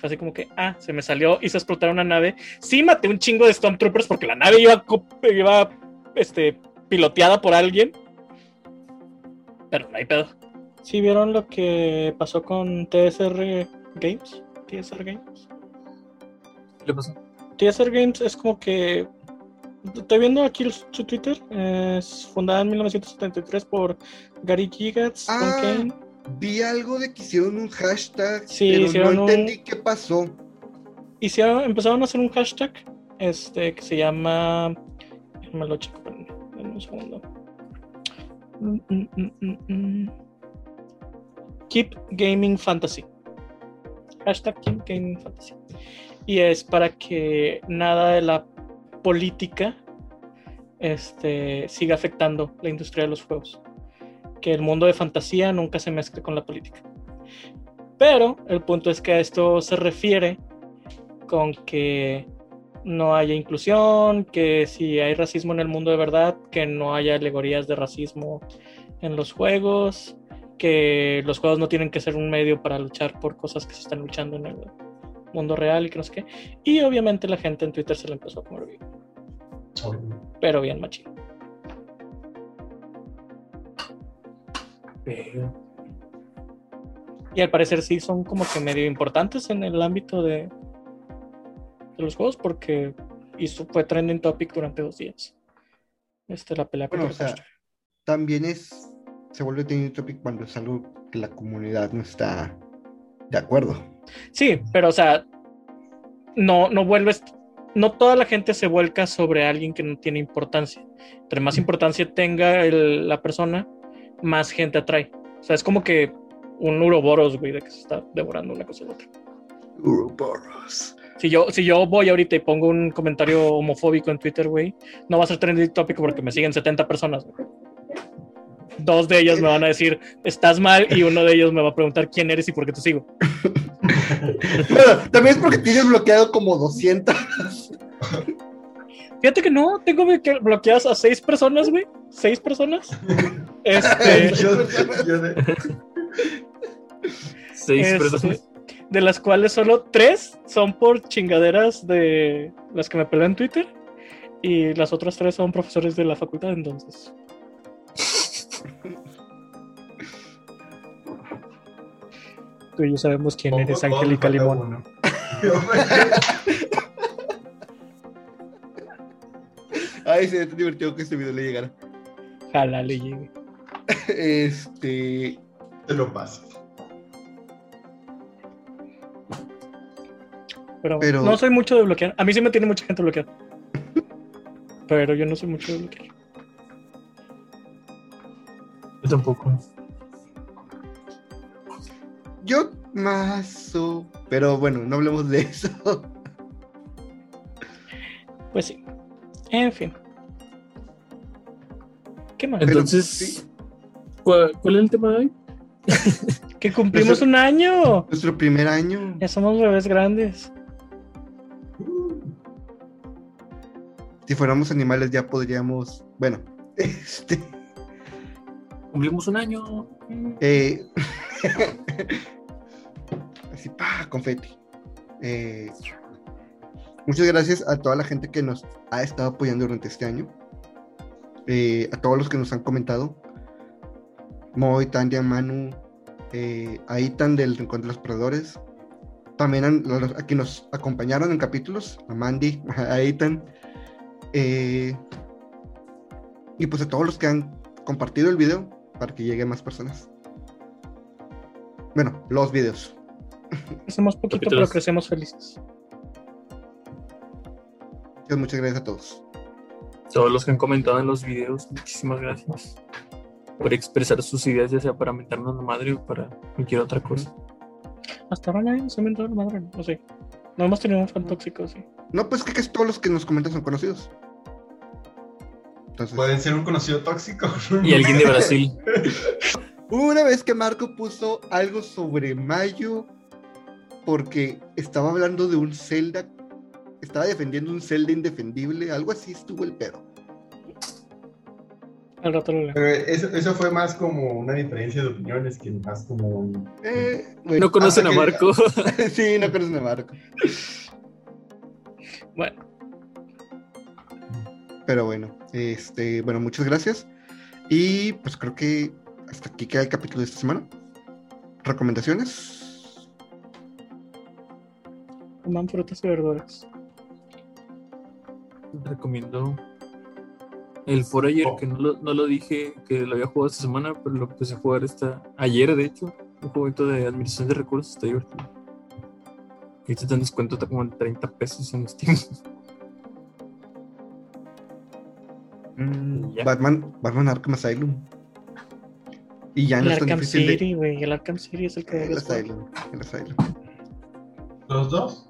Fue así como que, ah, se me salió, hice explotar una nave. Sí maté un chingo de Stormtroopers porque la nave iba, iba este, piloteada por alguien. Pero no hay pedo. ¿Sí vieron lo que pasó con TSR Games? TSR Games. ¿Qué le pasó? TSR Games es como que. Estoy viendo aquí su Twitter. Es fundada en 1973 por Gary Gigatz, Ah, Tom Kane. Vi algo de que hicieron un hashtag, Sí, pero no un- entendí qué pasó. Hicieron, empezaron a hacer un hashtag este, que se llama. Me lo checo, denme un segundo. Mm, mm, mm. Keep Gaming Fantasy. Hashtag Keep Gaming Fantasy. Y es para que nada de la política este, siga afectando la industria de los juegos. Que el mundo de fantasía nunca se mezcle con la política. Pero el punto es que a esto se refiere con que no haya inclusión, que si hay racismo en el mundo de verdad, que no haya alegorías de racismo en los juegos, que los juegos no tienen que ser un medio para luchar por cosas que se están luchando en el mundo real y que no sé qué. Y obviamente la gente en Twitter se le empezó a comer vivo, pero bien machín. Pero, Y al parecer sí son como que medio importantes en el ámbito de, de los juegos porque hizo, fue trending topic durante dos días. Este, la pelea Bueno, o sea, también es. Se vuelve trending topic cuando es algo que la comunidad no está de acuerdo. Sí, pero o sea, no, no vuelves, no toda la gente se vuelca sobre alguien que no tiene importancia. Entre más importancia tenga el- la persona, más gente atrae. O sea, es como que un uroboros, güey, de que se está devorando una cosa u otra. Ouroboros. Si yo, si yo voy ahorita y pongo un comentario homofóbico en Twitter, güey, no va a ser trending topic porque me siguen 70 personas. güey. Dos de ellos me van a decir, estás mal, y uno de ellos me va a preguntar quién eres y por qué te sigo. Bueno, también es porque tienes bloqueado como 200. Fíjate que no, tengo bloque- bloqueadas a seis personas, güey. Seis personas. Este, Yo- yo de- seis este, personas. de las cuales solo tres son por chingaderas de las que me peleo en Twitter. Y las otras tres son profesores de la facultad, entonces. Tú y yo sabemos quién eres, Angélica Limón. Ay, sería tan divertido que este video le llegara. Ojalá le llegue. Este. Te lo paso. Pero, Pero- no soy mucho de bloquear. A mí sí me tiene mucha gente bloqueada. Pero yo no soy mucho de bloquear. Yo tampoco. Yo más. o- Pero bueno, no hablemos de eso. Pues sí. En fin. ¿Qué más? Entonces, sí. ¿cuál, cuál es el tema de hoy? Que cumplimos un año. Nuestro primer año. Ya somos bebés grandes. Si fuéramos animales, ya podríamos. Bueno, este. Cumplimos un año. Eh, así, pa, confeti. Eh, muchas gracias a toda la gente que nos ha estado apoyando durante este año. Eh, a todos los que nos han comentado. Moy, Tania, Manu, eh, a Itan del Rincón de los Perdedores. También a, los- a quienes nos acompañaron en capítulos, a Mandy, a Itan. eh, y pues a todos los que han compartido el video para que llegue a más personas. Bueno, los videos. Hacemos poquito, pero crecemos felices. Muchas, muchas gracias a todos. Todos los que han comentado en los videos, muchísimas gracias por expresar sus ideas, ya sea para mentarnos la madre o para cualquier otra cosa. Hasta ahora nadie nos ha inventado la madre. No sé. No hemos tenido un fan tóxico, sí. No, pues que todos los que nos comentan son conocidos. Entonces, Pueden ser un conocido tóxico. Y alguien de Brasil. una vez que Marco puso algo sobre mayo porque estaba hablando de un Zelda, estaba defendiendo un Zelda indefendible, algo así estuvo el pedo. Al rato lo leo. Pero eso, eso fue más como una diferencia de opiniones que más como un... Eh, bueno, No conocen a hasta que- Marco. sí, no conocen a Marco. Bueno, Pero bueno, este, bueno, muchas gracias. Y pues creo que hasta aquí queda el capítulo de esta semana. ¿Recomendaciones? coman frutas y verduras. Recomiendo el Forager, Oh. que no lo, no lo dije que lo había jugado esta semana, pero lo empecé a jugar esta, ayer, de hecho. Un jueguito de administración de recursos, está divertido. Y te dan descuento, está como en 30 pesos en Steam. Mm. Batman, Batman Arkham Asylum. Y ya no el es tan Arkham difícil de... City, güey. El Arkham City es el que El. Asylum, el Asylum. ¿Los dos?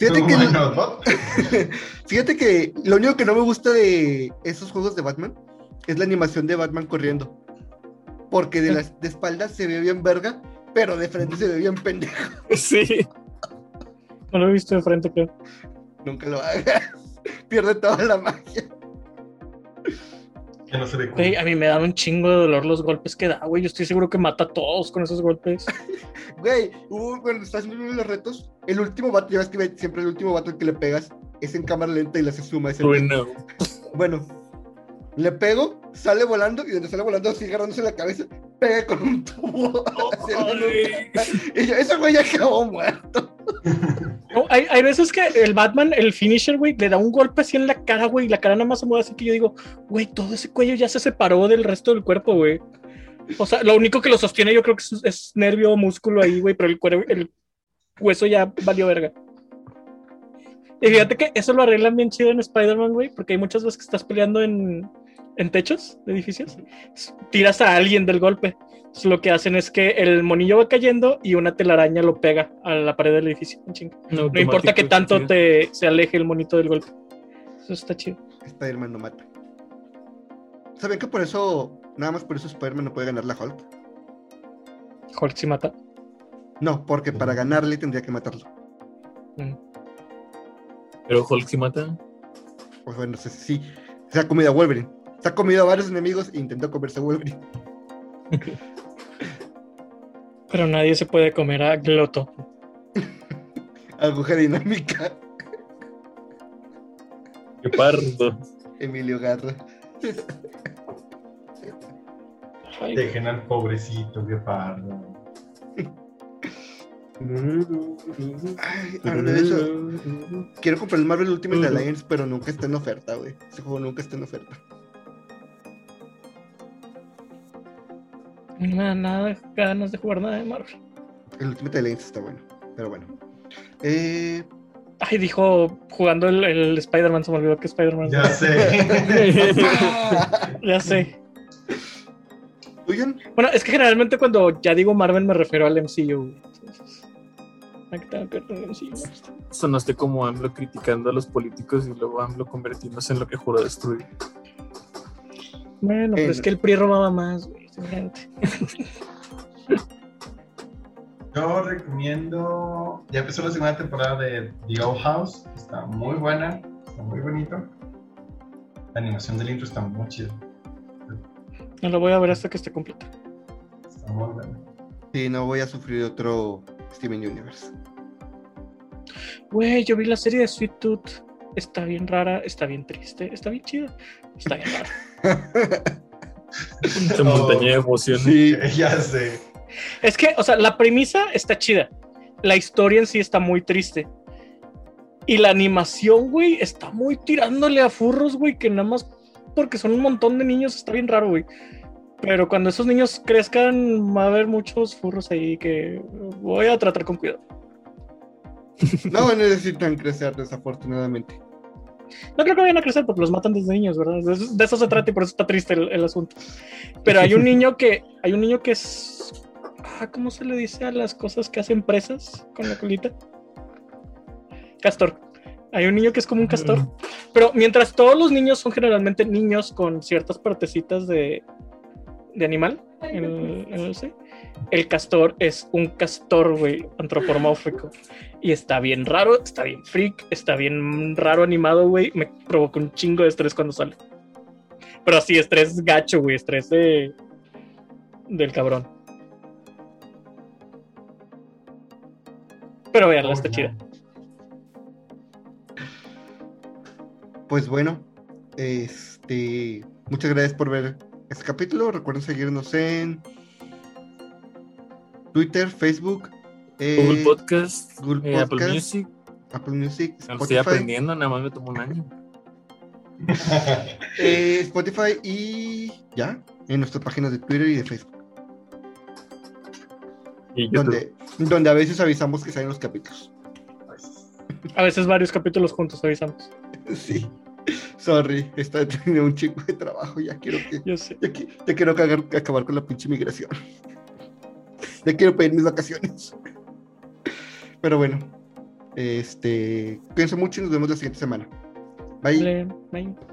Fíjate que lo único que no me gusta de esos juegos de Batman es la animación de Batman corriendo. Porque de, las, de espaldas se ve bien verga, pero de frente se ve bien pendejo. sí. No lo he visto de frente, creo. Nunca lo hagas. Pierde toda la magia. Que no se ve Güey, a mí me dan un chingo de dolor los golpes que da, güey. Yo estoy seguro que mata a todos con esos golpes. Güey, hubo- cuando estás uno de los retos, el último vato, ya ves que ve- siempre el último vato al que le pegas es en cámara lenta y le hace suma. Es el- Bueno, Bueno, le pego, sale volando y donde sale volando así agarrándose la cabeza, pega con un tubo. nuca. y yo, ese güey ya acabó muerto. No, hay, hay veces que el Batman, el finisher, güey, le da un golpe así en la cara, güey, y la cara nada más se mueve así que yo digo, güey, todo ese cuello ya se separó del resto del cuerpo, güey. O sea, lo único que lo sostiene yo creo que es, es nervio o músculo ahí, güey, pero el, cuero- el hueso ya valió verga. Y fíjate que eso lo arreglan bien chido en Spider-Man, güey, porque hay muchas veces que estás peleando en, en techos de edificios, tiras a alguien del golpe. Entonces, lo que hacen es que el monillo va cayendo y una telaraña lo pega a la pared del edificio. No importa que tanto te, se aleje el monito del golpe. Eso está chido. Spider-Man no mata. ¿Saben que por eso, nada más por eso Spider-Man no puede ganar la Hulk? Hulk sí mata. No, porque para ganarle tendría que matarlo. Mm. Pero Hulk sí mata. Pues bueno, sí. Se ha comido a Wolverine. Se ha comido a varios enemigos e intentó comerse a Wolverine. Pero nadie se puede comer a Gloto. Aguja dinámica. Qué pardo. Emilio Garra. Ay, Dejen al pobrecito, qué pardo. Ay, hablando de eso, quiero comprar el Marvel Ultimate Alliance, pero nunca está en oferta, güey. Ese juego nunca está en oferta. No me da nada ganas de jugar nada de Marvel. El Ultimate Alliance está bueno, pero bueno. Eh, Ay, dijo jugando el, el Spider-Man, se me olvidó que Spider-Man. Ya sé. Ya sé. Bueno, es que generalmente cuando ya digo Marvel me refiero al MCU. Entonces, que ver el MCU. Sonaste como AMLO criticando a los políticos y luego AMLO convirtiéndose en lo que juró destruir. Bueno, pero es que el PRI robaba más, güey. Yo recomiendo. Ya empezó la segunda temporada de The Old House. Está muy buena. Está muy bonito. La animación del intro está muy chida. No lo voy a ver hasta que esté completa. Está muy buena. sí, no voy a sufrir otro Steven Universe. Güey, yo vi la serie de Sweet Tooth. Está bien rara, está bien triste, está bien chida. Está bien rara. Esa montaña de emociones. Sí, Ya sé. Es que, o sea, la premisa está chida. La historia en sí está muy triste. Y la animación, güey, está muy tirándole a furros, güey, que nada más porque son un montón de niños está bien raro, güey. Pero cuando esos niños crezcan, va a haber muchos furros ahí que voy a tratar con cuidado. no necesitan crecer, desafortunadamente. No creo que vayan a crecer porque los matan desde niños, ¿verdad? De eso, de eso se trata y por eso está triste el, el asunto. Pero hay un niño que, hay un niño que es, ah, ¿cómo se le dice a las cosas que hacen presas con la colita? Castor. Hay un niño que es como un castor. Pero mientras todos los niños son generalmente niños con ciertas partecitas de, de animal, en el, en el C. El castor es un castor, güey, antropomórfico. Y está bien raro, está bien freak, está bien raro animado, güey. Me provoca un chingo de estrés cuando sale. Pero sí, estrés gacho, güey, estrés de. del cabrón. Pero veanla, está chida. Pues bueno, este, muchas gracias por ver este capítulo. Recuerden seguirnos en Twitter, Facebook, eh, Google Podcast, Google eh, Apple Podcast, Music. Apple Music, lo estoy Spotify, aprendiendo, nada más me tomó un año. eh, Spotify y ya, en nuestras páginas de Twitter y de Facebook, Y donde, donde a veces avisamos que salen los capítulos. A veces varios capítulos juntos avisamos. Sí, sorry, está teniendo un chico de trabajo, ya quiero que, Yo sé. ya, qui- ya quiero cagar- acabar con la pinche migración. Ya quiero pedir mis vacaciones. Pero bueno, este, cuídense mucho y nos vemos la siguiente semana. Bye. Bye.